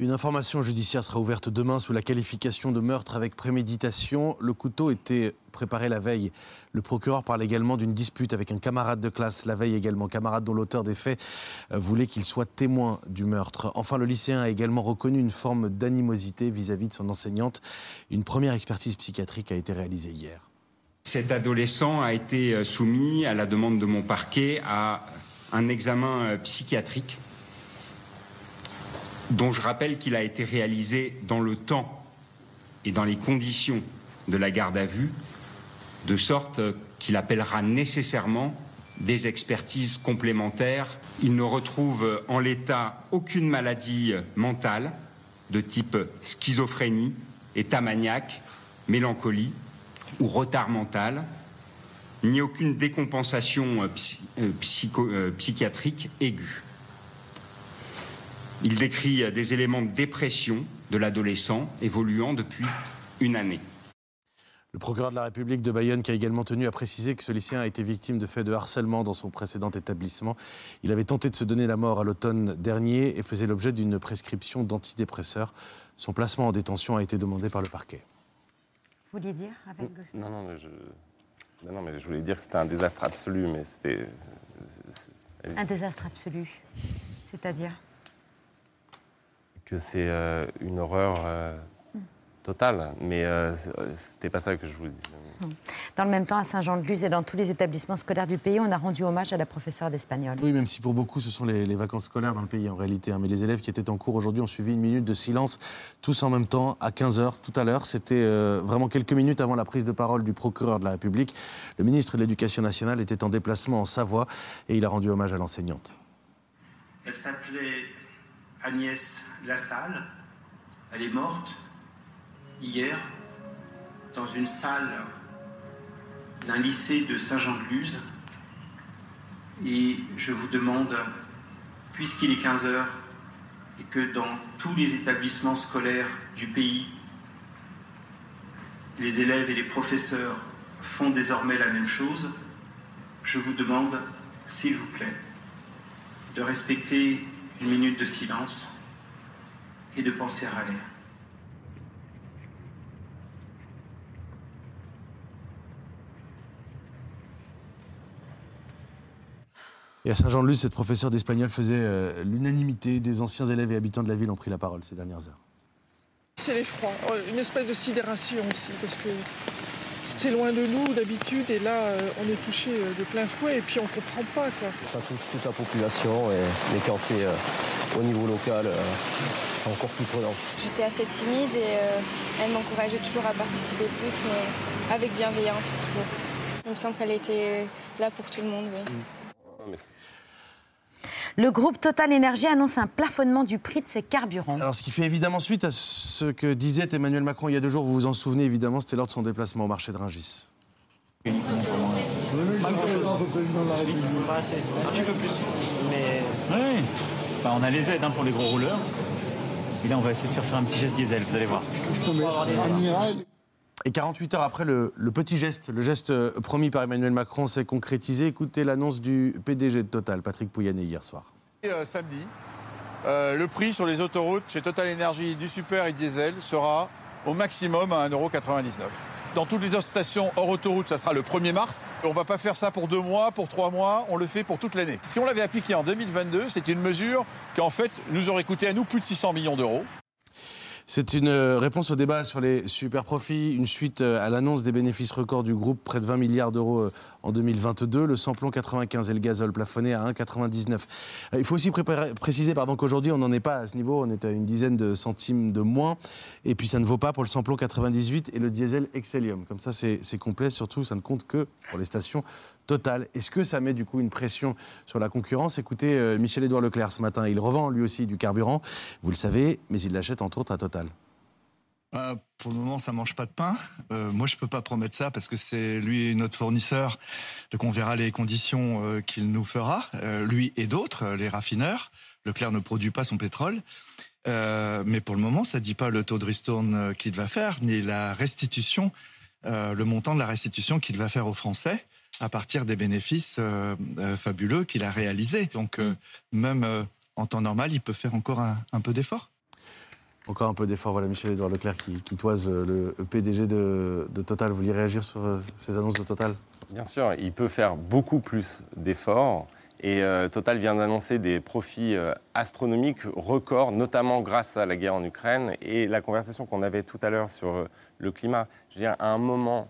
Une information judiciaire sera ouverte demain sous la qualification de meurtre avec préméditation. Le couteau était préparé la veille. Le procureur parle également d'une dispute avec un camarade de classe la veille également, camarade dont l'auteur des faits euh, voulait qu'il soit témoin du meurtre. Enfin, le lycéen a également reconnu une forme d'animosité vis-à-vis de son enseignante. Une première expertise psychiatrique a été réalisée hier. Cet adolescent a été euh, soumis, à la demande de mon parquet, à un examen euh, psychiatrique dont je rappelle qu'il a été réalisé dans le temps et dans les conditions de la garde à vue, de sorte qu'il appellera nécessairement des expertises complémentaires. Il ne retrouve en l'état aucune maladie mentale de type schizophrénie, état maniaque, mélancolie ou retard mental, ni aucune décompensation euh, euh, psycho- euh, psychiatrique aiguë. Il décrit des éléments de dépression de l'adolescent évoluant depuis une année. Le procureur de la République de Bayonne qui a également tenu à préciser que ce lycéen a été victime de faits de harcèlement dans son précédent établissement. Il avait tenté de se donner la mort à l'automne dernier et faisait l'objet d'une prescription d'antidépresseurs. Son placement en détention a été demandé par le parquet. Vous vouliez dire avec le- Non, non, mais je, non, non, mais je voulais dire que c'était un désastre absolu, mais c'était. Un désastre absolu. C'est-à-dire? Que c'est euh, une horreur euh, totale, mais euh, c'était pas ça que je voulais dire. Dans le même temps, à Saint-Jean-de-Luz et dans tous les établissements scolaires du pays, on a rendu hommage à la professeure d'espagnol. Oui, même si pour beaucoup ce sont les, les vacances scolaires dans le pays en réalité. hein. Mais les élèves qui étaient en cours aujourd'hui ont suivi une minute de silence, tous en même temps, à 15h tout à l'heure. C'était euh, vraiment quelques minutes avant la prise de parole du procureur de la République. Le ministre de l'Éducation nationale était en déplacement en Savoie et il a rendu hommage à l'enseignante. Elle s'appelait Agnès Lassalle. Elle est morte hier dans une salle d'un lycée de Saint-Jean-de-Luz. Et je vous demande, puisqu'il est 15 heures et que dans tous les établissements scolaires du pays, les élèves et les professeurs font désormais la même chose, je vous demande, s'il vous plaît, de respecter une minute de silence et de penser à elle. Et à Saint-Jean-de-Luz, cette professeure d'espagnol faisait euh, l'unanimité des anciens élèves et habitants de la ville ont pris la parole ces dernières heures. C'est l'effroi, euh, une espèce de sidération aussi, parce que c'est loin de nous d'habitude, et là, euh, on est touché de plein fouet, et puis on ne comprend pas. Quoi. Ça touche toute la population, et, mais quand c'est euh, au niveau local, euh, c'est encore plus prenant. J'étais assez timide et euh, elle m'encourageait toujours à participer plus, mais avec bienveillance toujours. Il me semble qu'elle était là pour tout le monde, oui. Le groupe Total Énergie annonce un plafonnement du prix de ses carburants. Alors, ce qui fait évidemment suite à ce que disait Emmanuel Macron il y a deux jours, vous vous en souvenez évidemment, c'était lors de son déplacement au marché de Rungis. Pas assez. Un petit peu plus. Mais. Oui. Enfin, on a les aides hein, pour les gros rouleurs. Et là, on va essayer de faire faire un petit geste diesel, vous allez voir. Et 48 heures après, le, petit geste, le geste euh, promis par Emmanuel Macron s'est concrétisé. Écoutez l'annonce du PDG de Total, Patrick Pouyanné, hier soir. Euh, samedi, euh, le prix sur les autoroutes chez Total Energy du super et diesel sera au maximum à 1,99€. Dans toutes les stations hors autoroute, ça sera le 1er mars. On ne va pas faire ça pour deux mois, pour trois mois, on le fait pour toute l'année. Si on l'avait appliqué en 2022, c'était une mesure qui en fait nous aurait coûté à nous plus de 600 millions d'euros. C'est une euh, réponse au débat sur les super profits, une suite euh, à l'annonce des bénéfices records du groupe, près de 20 milliards d'euros euh, en 2022, le samplon 95 et le gazole plafonné à 1,99. Il faut aussi préciser qu'aujourd'hui, on n'en est pas à ce niveau, on est à une dizaine de centimes de moins, et puis ça ne vaut pas pour le samplon 98 et le diesel Excellium. Comme ça, c'est complet, surtout, ça ne compte que pour les stations Total. Est-ce que ça met du coup une pression sur la concurrence? Écoutez, euh, Michel-Édouard Leclerc ce matin, il revend lui aussi du carburant, vous le savez, mais il l'achète entre autres à Total. Euh, pour le moment, ça mange pas de pain. Euh, moi, je peux pas promettre ça parce que c'est lui notre fournisseur. Donc, on verra les conditions qu'il nous fera, lui et d'autres, les raffineurs. Leclerc ne produit pas son pétrole. Mais pour le moment, ça dit pas le taux de ristourne qu'il va faire, ni la restitution, le montant de la restitution qu'il va faire aux Français à partir des bénéfices euh, euh, fabuleux qu'il a réalisés. Donc, euh, même euh, en temps normal, il peut faire encore un, un peu d'effort. Encore un peu d'effort, voilà Michel-Édouard Leclerc qui, qui toise le, le PDG de, de Total. Vous vouliez réagir sur ces annonces de Total? Bien sûr, il peut faire beaucoup plus d'efforts. Et euh, Total vient d'annoncer des profits euh, astronomiques, records, notamment grâce à la guerre en Ukraine et la conversation qu'on avait tout à l'heure sur euh, le climat. Je veux dire, à un moment,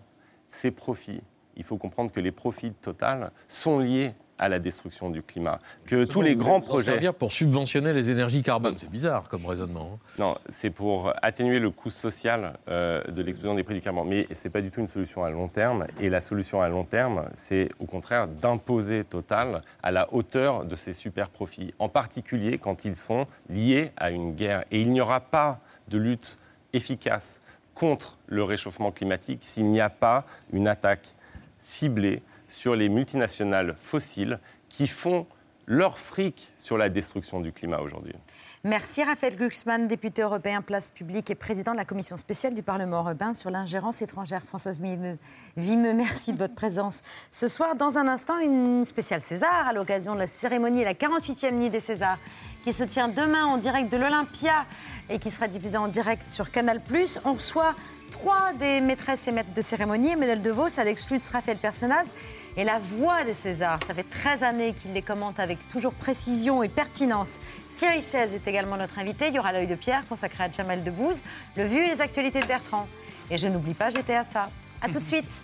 ces profits, il faut comprendre que les profits de Total sont liés à la destruction du climat. Que tous les grands projets. servir pour subventionner les énergies carbone. C'est bizarre comme raisonnement. hein. Non, c'est pour atténuer le coût social euh, de l'explosion des prix du carburant. Mais ce n'est pas du tout une solution à long terme. Et la solution à long terme, c'est au contraire d'imposer Total à la hauteur de ses super profits, en particulier quand ils sont liés à une guerre. Et il n'y aura pas de lutte efficace contre le réchauffement climatique s'il n'y a pas une attaque ciblée sur les multinationales fossiles qui font leur fric sur la destruction du climat aujourd'hui. Merci Raphaël Glucksmann, député européen Place Publique et président de la commission spéciale du Parlement européen sur l'ingérence étrangère. Françoise Vimeux, merci de votre présence. Ce soir, dans un instant, une spéciale César à l'occasion de la cérémonie, la 48e nuit des Césars, qui se tient demain en direct de l'Olympia et qui sera diffusée en direct sur Canal+. On reçoit trois des maîtresses et maîtres de cérémonie, Emmanuel DeVos, Alex Schlutz, Raphaël Personnaz et la voix des Césars. Ça fait 13 années qu'il les commente avec toujours précision et pertinence. Thierry Chaise est également notre invité. Il y aura l'œil de Pierre consacré à Jamel Debbouze, le vu et les actualités de Bertrand. Et je n'oublie pas, j'étais à ça. À tout de suite.